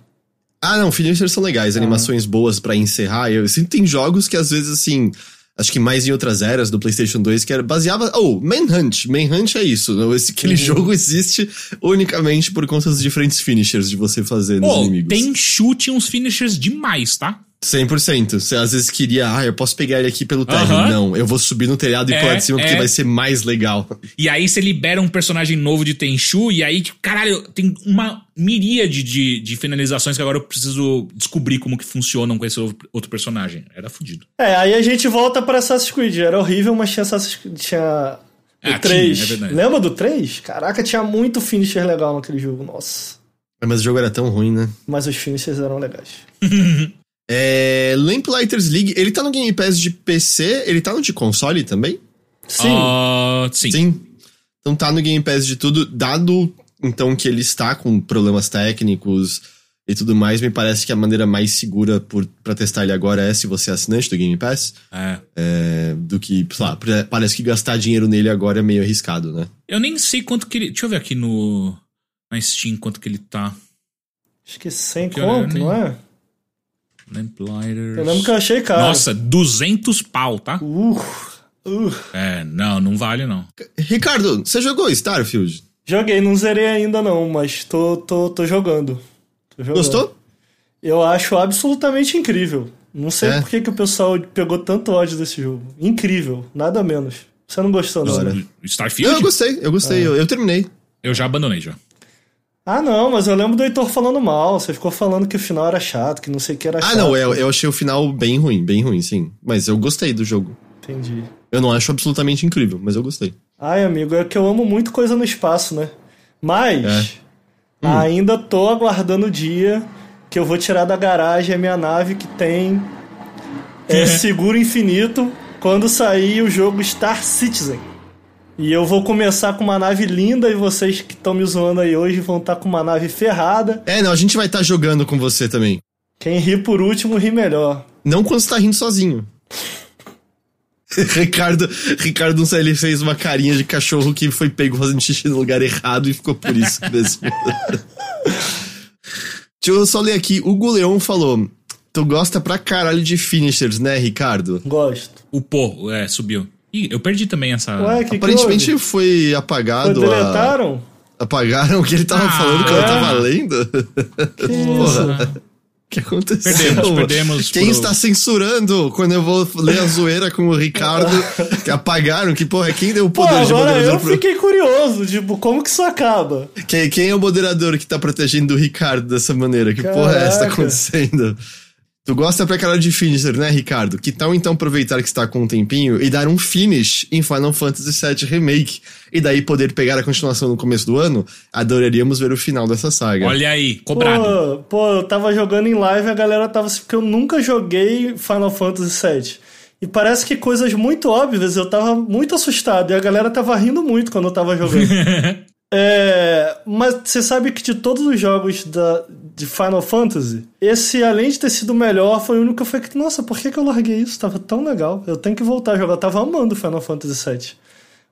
Ah, não, finishers são legais, animações boas pra encerrar. Eu sinto que tem jogos que às vezes, assim, acho que mais em outras eras do PlayStation 2, que era baseava. Oh, Manhunt. Manhunt é isso. Esse, aquele jogo existe unicamente por conta dos diferentes finishers de você fazer nos Pô, inimigos. tem chute uns finishers demais, tá? 100%. Você às vezes queria, ah, eu posso pegar ele aqui pelo térreo. Aham. Não, eu vou subir no telhado e É, pular de cima porque é. vai ser mais legal. E aí você libera um personagem novo de Tenchu, e aí, caralho, tem uma miríade de, de finalizações que agora eu preciso descobrir como que funcionam com esse outro personagem. Era fudido. É, aí a gente volta pra Assassin's Creed. Era horrível, mas tinha Assassin's Creed. Tinha. O Ah, 3. tinha, é verdade. Lembra do 3? Caraca, tinha muito finisher legal naquele jogo. Nossa. Mas o jogo era tão ruim, né? Mas os finishers eram legais. É, Lamplighters League, ele tá no Game Pass de PC, ele tá no de console também? Sim. Ah, sim. Sim. Então tá no Game Pass de tudo, dado então que ele está com problemas técnicos e tudo mais, me parece que a maneira mais segura por, pra testar ele agora é se você é assinante do Game Pass, É. é, do que, sei lá, parece que gastar dinheiro nele agora é meio arriscado, né? Eu nem sei quanto que ele. Deixa eu ver aqui no. Na Steam quanto que ele tá. Acho que 100 Que eu conto, nem- não é? Lamplighters. Eu lembro que eu achei caro. Nossa, 200 pau, tá? Uh, uh. É, não, não vale não. Ricardo, você jogou Starfield? Joguei, não zerei ainda não, mas tô, tô, tô jogando. Tô jogando. Gostou? Eu acho absolutamente incrível. Não sei É? por que, que o pessoal pegou tanto ódio desse jogo. Incrível, nada menos. Você não gostou, não? Né? Starfield? Não, eu gostei, eu gostei, eu, eu terminei. Eu já abandonei já. Ah, não, mas eu lembro do Heitor falando mal. Você ficou falando que o final era chato, que não sei o que era Ah, chato. não, eu, eu achei o final bem ruim, bem ruim, sim. Mas eu gostei do jogo. Entendi. Eu não acho absolutamente incrível, mas eu gostei. Ai, amigo, é que eu amo muito coisa no espaço, né? Mas É. ainda tô aguardando o dia que eu vou tirar da garagem a minha nave que tem é, seguro infinito quando sair o jogo Star Citizen. E eu vou começar com uma nave linda e vocês que estão me zoando aí hoje vão estar com uma nave ferrada. É, não, a gente vai estar jogando com você também. Quem ri por último ri melhor. Não quando você tá rindo sozinho. Ricardo, Ricardo, não sei, ele fez uma carinha de cachorro que foi pego fazendo xixi no lugar errado e ficou por isso mesmo. Deixa eu só ler aqui. O Guleon falou: Tu gosta pra caralho de finishers, né, Ricardo? Gosto. O pô, é, subiu. Ih, eu perdi também essa. Ué, que Aparentemente que houve? foi apagado. Foi a- deletaram? Apagaram o que ele tava Ah, falando quando eu é? tava lendo? Que Porra. isso? O que aconteceu? Perdemos, perdemos Quem pro- está censurando quando eu vou ler a zoeira com o Ricardo? que apagaram? Que porra, quem deu o Pô, poder de agora moderador eu pro... fiquei curioso, tipo, como que isso acaba? Quem, quem é o moderador que tá protegendo o Ricardo dessa maneira? Que porra é essa que tá Caraca. acontecendo? Tu gosta pra caralho de finisher, né, Ricardo? Que tal então aproveitar que está com um tempinho e dar um finish em Final Fantasy VII Remake? E daí poder pegar a continuação no começo do ano? Adoraríamos ver o final dessa saga. Olha aí, cobrado. Pô, pô, eu tava jogando em live e a galera tava assim, porque eu nunca joguei Final Fantasy VII. E parece que coisas muito óbvias, eu tava muito assustado. E a galera tava rindo muito quando eu tava jogando. É, mas você sabe que de todos os jogos da, de Final Fantasy, esse, além de ter sido o melhor, foi o único que eu falei que, nossa, por que, que eu larguei isso? Tava tão legal. Eu tenho que voltar a jogar. Eu tava amando Final Fantasy VII.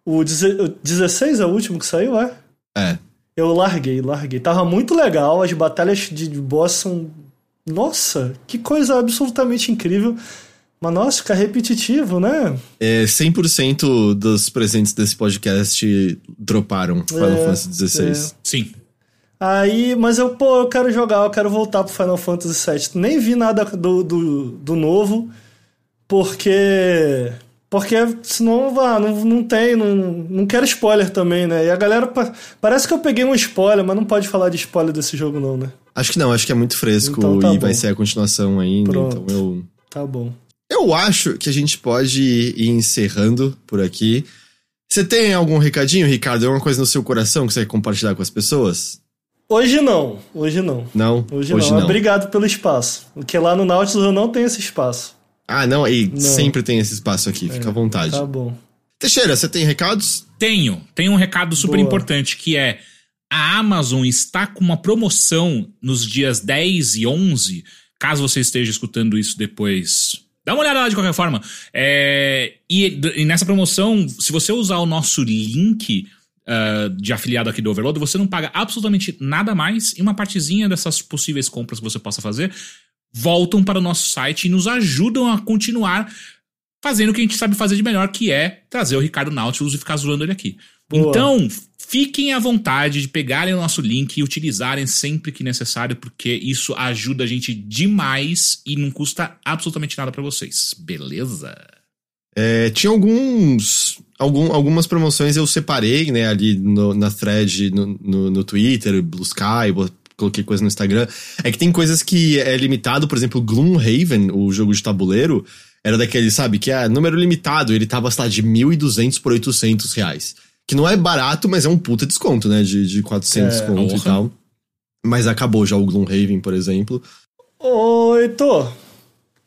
O, o 16 é o último que saiu, é? É. Eu larguei, larguei. Tava muito legal, as batalhas de boss são. Nossa, que coisa absolutamente incrível. Mas nossa, fica repetitivo, né? É, 100% dos presentes desse podcast droparam Final É, Fantasy XVI. Sim. Aí, mas eu, pô, eu quero jogar, eu quero voltar pro Final Fantasy VII. Nem vi nada do, do, do novo, porque. Porque senão ah, não, não tem, não, não quero spoiler também, né? E a galera. pa- Parece que eu peguei um spoiler, mas não pode falar de spoiler desse jogo, não, né? Acho que não, acho que é muito fresco Então tá e bom. vai ser a continuação ainda, Pronto. então eu. Tá bom. Eu acho que a gente pode ir encerrando por aqui. Você tem algum recadinho, Ricardo? Alguma coisa no seu coração que você quer compartilhar com as pessoas? Hoje não, hoje não. Não? Hoje, não. Obrigado pelo espaço. Porque lá no Nautilus eu não tenho esse espaço. Ah, não, e Não. sempre tem esse espaço aqui, fica à vontade. Tá bom. Teixeira, você tem recados? Tenho. Tenho um recado super Boa. importante que é a Amazon está com uma promoção nos dias 10 e 11. Caso você esteja escutando isso depois, dá uma olhada lá de qualquer forma. É, e, e nessa promoção, se você usar o nosso link ah, de afiliado aqui do Overload, você não paga absolutamente nada mais e uma partezinha dessas possíveis compras que você possa fazer voltam para o nosso site e nos ajudam a continuar fazendo o que a gente sabe fazer de melhor, que é trazer o Ricardo Nautilus e ficar zoando ele aqui. Boa. Então, fiquem à vontade de pegarem o nosso link e utilizarem sempre que necessário, porque isso ajuda a gente demais e não custa absolutamente nada pra vocês. Beleza? É, tinha alguns. Algum, algumas promoções eu separei, né, ali no- na thread no, no, no Twitter, Blue Sky, coloquei coisa no Instagram. É que tem coisas que é limitado, por exemplo, Gloomhaven, o jogo de tabuleiro, era daquele, sabe, que é número limitado, ele tava, sei lá, de 1.200 por 800 reais. Que não é barato, mas é um puta desconto, né, de, de 400 É. conto e tal. Mas acabou já o Gloomhaven, por exemplo. Ô, Heitor,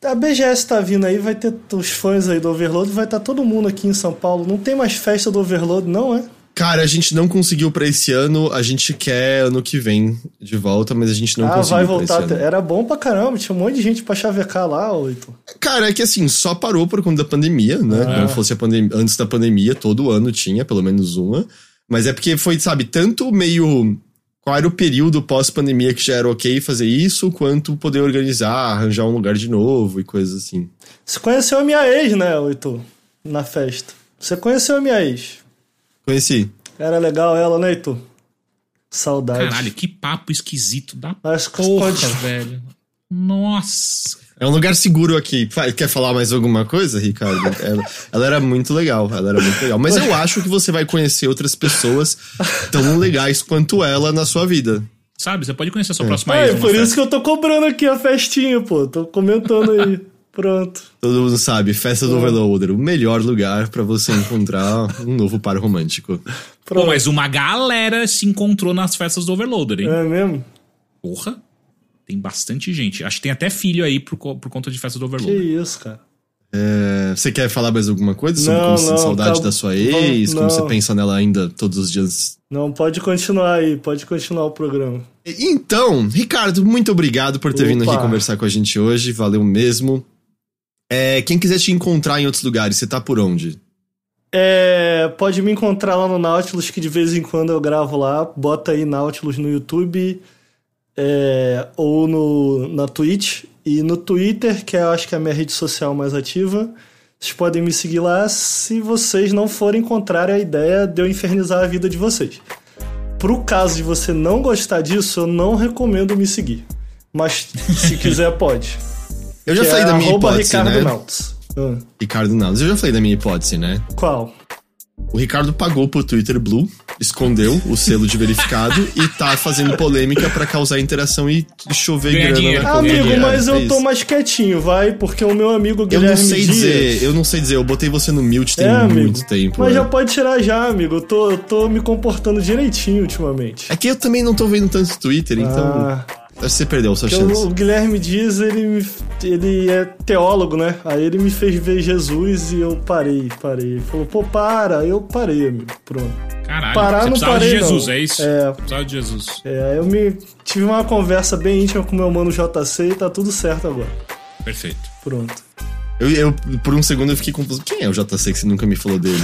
a BGS tá vindo aí, vai ter os fãs aí do Overload, vai estar todo mundo aqui em São Paulo. Não tem mais festa do Overload, não é? Cara, a gente não conseguiu pra esse ano, a gente quer ano que vem de volta, mas a gente não ah, conseguiu vai pra voltar. esse ano. até- Era bom pra caramba, tinha um monte de gente pra chavecar lá, Heitor. Cara, é que assim, só parou por conta da pandemia, né? Ah. Não fosse a pandemia, antes da pandemia, todo ano tinha pelo menos uma. Mas é porque foi, sabe, tanto meio qual era o período pós-pandemia que já era ok fazer isso, quanto poder organizar, arranjar um lugar de novo e coisas assim. Você conheceu a minha ex, né, Heitor? Na festa. Você conheceu a minha ex. Conheci. Era legal ela, né, Heitor? Saudade. Caralho, que papo esquisito da Acho que porra, pode- velho. Nossa. É um lugar seguro aqui. Quer falar mais alguma coisa, Ricardo? Ela, ela era muito legal, ela era muito legal. Mas eu acho que você vai conhecer outras pessoas tão legais quanto ela na sua vida. Sabe, você pode conhecer É. a sua próxima Ah, ex é por isso festa. que eu tô cobrando aqui a festinha, pô. Tô comentando aí. Pronto. Todo mundo sabe, festa do Overloader, o melhor lugar pra você encontrar um novo par romântico. Pô, Pronto. mas uma galera se encontrou nas festas do Overloader, hein? É mesmo? Porra. Tem bastante gente. Acho que tem até filho aí por, por conta de festa do Que Overloader. isso, cara. É, você quer falar mais alguma coisa sobre Não, como você tem não, saudade tá- da sua ex? não. Como você pensa nela ainda todos os dias? Não, pode continuar aí, pode continuar o programa. Então, Ricardo, muito obrigado por ter Opa. vindo aqui conversar com a gente hoje. Valeu mesmo. É, quem quiser te encontrar em outros lugares, você tá por onde? É, pode me encontrar lá no Nautilus, que de vez em quando eu gravo lá. Bota aí Nautilus no YouTube é, ou no, na Twitch. E no Twitter, que eu acho que é a minha rede social mais ativa. Vocês podem me seguir lá se vocês não forem contrário à ideia de eu infernizar a vida de vocês. Pro caso de você não gostar disso, eu não recomendo me seguir. Mas se quiser, pode. Eu já Que falei é da minha hipótese, Ricardo né? Nautis. Ah, Ricardo Nautas. Eu já falei da minha hipótese, né? qual? O Ricardo pagou pro Twitter Blue, escondeu o selo de verificado e tá fazendo polêmica pra causar interação e chover Ganhar grana dinheiro. na Ah, companhia. Amigo, mas É eu tô isso. mais quietinho, vai, porque o meu amigo Eu Guilherme não sei Dias... dizer, eu não sei dizer, eu botei você no mute tem É, amigo. muito tempo. Mas é. já pode tirar já, amigo. Eu tô, eu tô me comportando direitinho ultimamente. É que eu também não tô vendo tanto Twitter, então Ah, que você perdeu a sua porque chance. o, o Guilherme Dias, ele, me- ele é teólogo, né? Aí ele me fez ver Jesus e eu parei, parei. Ele falou, pô, para. Eu parei, amigo. Pronto. Caralho, Parar você não precisava parei, de Jesus, não. é isso? É. Precisava de Jesus. É, eu me tive uma conversa bem íntima com meu mano JC e tá tudo certo agora. Perfeito. Pronto. Eu, eu, por um segundo eu fiquei confuso. Quem é o JC que você nunca me falou dele?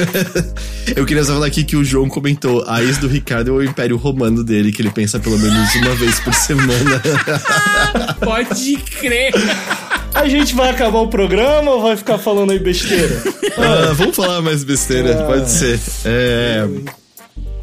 eu queria só falar aqui que o João comentou: a ex do Ricardo é o império romano dele, que ele pensa pelo menos uma vez por semana. Pode crer. A gente vai acabar o programa ou vai ficar falando aí besteira? Ah, vamos falar mais besteira, Ah. pode ser. É.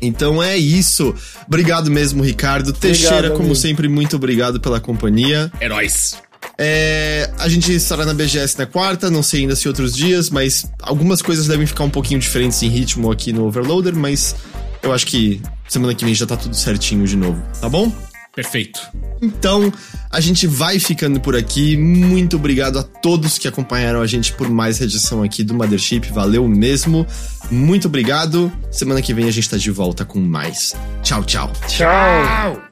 Então é isso. Obrigado mesmo, Ricardo. Teixeira, como amigo. sempre, muito obrigado pela companhia. Heróis. É, a gente estará na BGS na quarta, não sei ainda se outros dias, mas algumas coisas devem ficar um pouquinho diferentes em ritmo aqui no Overloader, mas eu acho que semana que vem já tá tudo certinho de novo, tá bom? Perfeito. Então, a gente vai ficando por aqui. Muito obrigado a todos que acompanharam a gente por mais edição aqui do Mothership. Valeu mesmo. Muito obrigado. Semana que vem a gente tá de volta com mais. Tchau, tchau. Tchau. O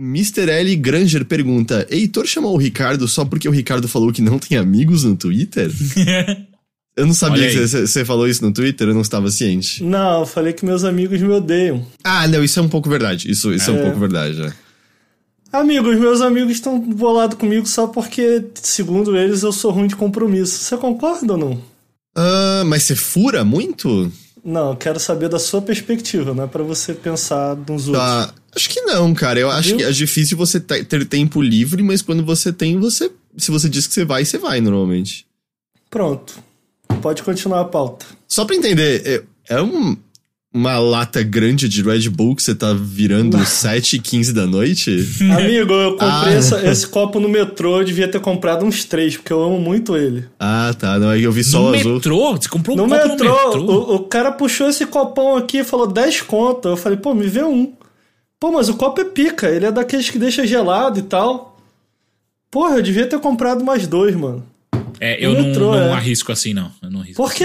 Mr. L. Granger pergunta: Heitor chamou o Ricardo só porque o Ricardo falou que não tem amigos no Twitter? Eu não sabia que você falou isso no Twitter, eu não estava ciente. Não, eu falei que meus amigos me odeiam. Ah, não, isso é um pouco verdade. Isso, isso é, um É. pouco verdade, né? Amigos, meus amigos estão bolados comigo só porque, segundo eles, eu sou ruim de compromisso. Você concorda ou não? Ah, mas você fura muito? Não, eu quero saber da sua perspectiva, não é pra você pensar nos outros. Tá. Acho que não, cara. Eu acho Viu? que é difícil você te- ter tempo livre, mas quando você tem, você. Se você diz que você vai, você vai normalmente. Pronto. Pode continuar a pauta. Só pra entender, é, é um- uma lata grande de Red Bull que você tá virando 7 e 15 da noite? Amigo, eu comprei Ah. essa- esse copo no metrô, eu devia ter comprado uns três, porque eu amo muito ele. Ah, tá. Não, aí eu vi só no o azul. metrô? Você comprou um No copo metrô, no metrô? O, o cara puxou esse copão aqui e falou 10 conto. Eu falei, pô, me vê um. Pô, mas o copo é pica, ele é daqueles que deixa gelado e tal. Porra, eu devia ter comprado mais dois, mano. É, eu não, metrô, não é. arrisco assim, não. Eu não arrisco. Por quê?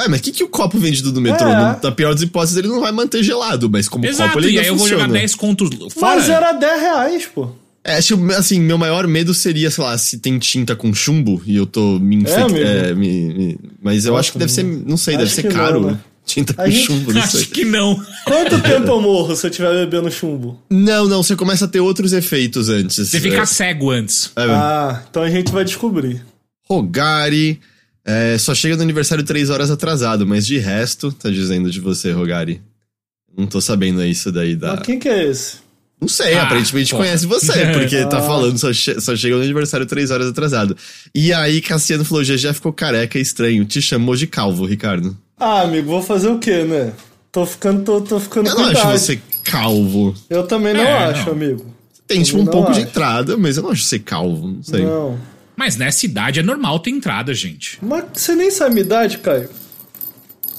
Ué, mas o que, que o copo vendido do metrô? É. No- Na pior das hipóteses, ele não vai manter gelado, mas como Exato, copo ele e ainda aí eu vou funciona. jogar 10 contos fora. Mas era 10 reais, pô. É, assim, meu maior medo seria, sei lá, se tem tinta com chumbo e eu tô me É, amigo. infectando. mas eu Nossa, acho que deve ser, não sei, deve ser que não, caro. né? Tinta A com gente- chumbo, não sei. Acho que não. Quanto tempo eu morro se eu estiver bebendo chumbo? Não, não, você começa a ter outros efeitos antes. Você fica É, cego antes. é, Ah, então a gente vai descobrir. Rogari. É, só chega no aniversário três horas atrasado, mas de resto, tá dizendo de você, Rogari. Não tô sabendo isso daí da. Mas quem que é esse? Não sei, Ah, aparentemente porra. conhece você, porque tá falando, só, che- só chega no aniversário três horas atrasado. E aí, Cassiano falou: GG ficou careca, estranho. Te chamou de calvo, Ricardo. Ah, amigo, vou fazer o quê, né? Tô ficando, tô, tô ficando Eu não acho idade. você calvo. Eu também não É, acho, não. amigo. Tem, tipo, um pouco de acho. entrada, mas eu não acho ser calvo, não sei. Não. Mas nessa idade é normal ter entrada, gente. Mas você nem sabe minha idade, Caio.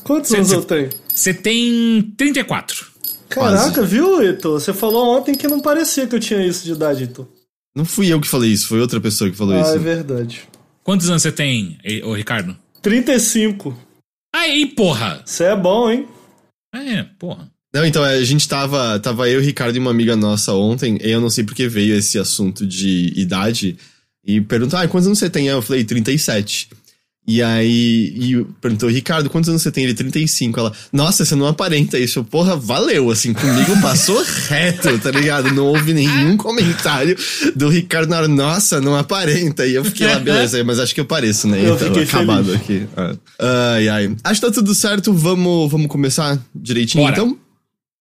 Quantos Cê- anos cê- eu tenho? Você tem 34. Caraca, viu, Heitor? Você falou ontem que não parecia que eu tinha isso de idade, Heitor. Não fui eu que falei isso, foi outra pessoa que falou Ah, isso. é verdade. Quantos anos você tem, ô Ricardo? 35. Aí, porra! Você é bom, hein? É, porra. Não, então, a gente tava, tava eu, Ricardo e uma amiga nossa ontem, e eu não sei porque veio esse assunto de idade, e perguntou, ah, quantos anos você tem? Eu falei, 37. E aí, e perguntou, Ricardo, quantos anos você tem? Ele, 35. Ela, nossa, você não aparenta isso. Porra, valeu, assim, comigo passou reto, tá ligado? Não houve nenhum comentário do Ricardo na hora, nossa, não aparenta. E eu fiquei lá, beleza, mas acho que eu pareço, né? Eu então, acabado feliz. aqui. Ah. Ai, ai. Acho que tá tudo certo, vamos, vamos começar direitinho, Bora. então?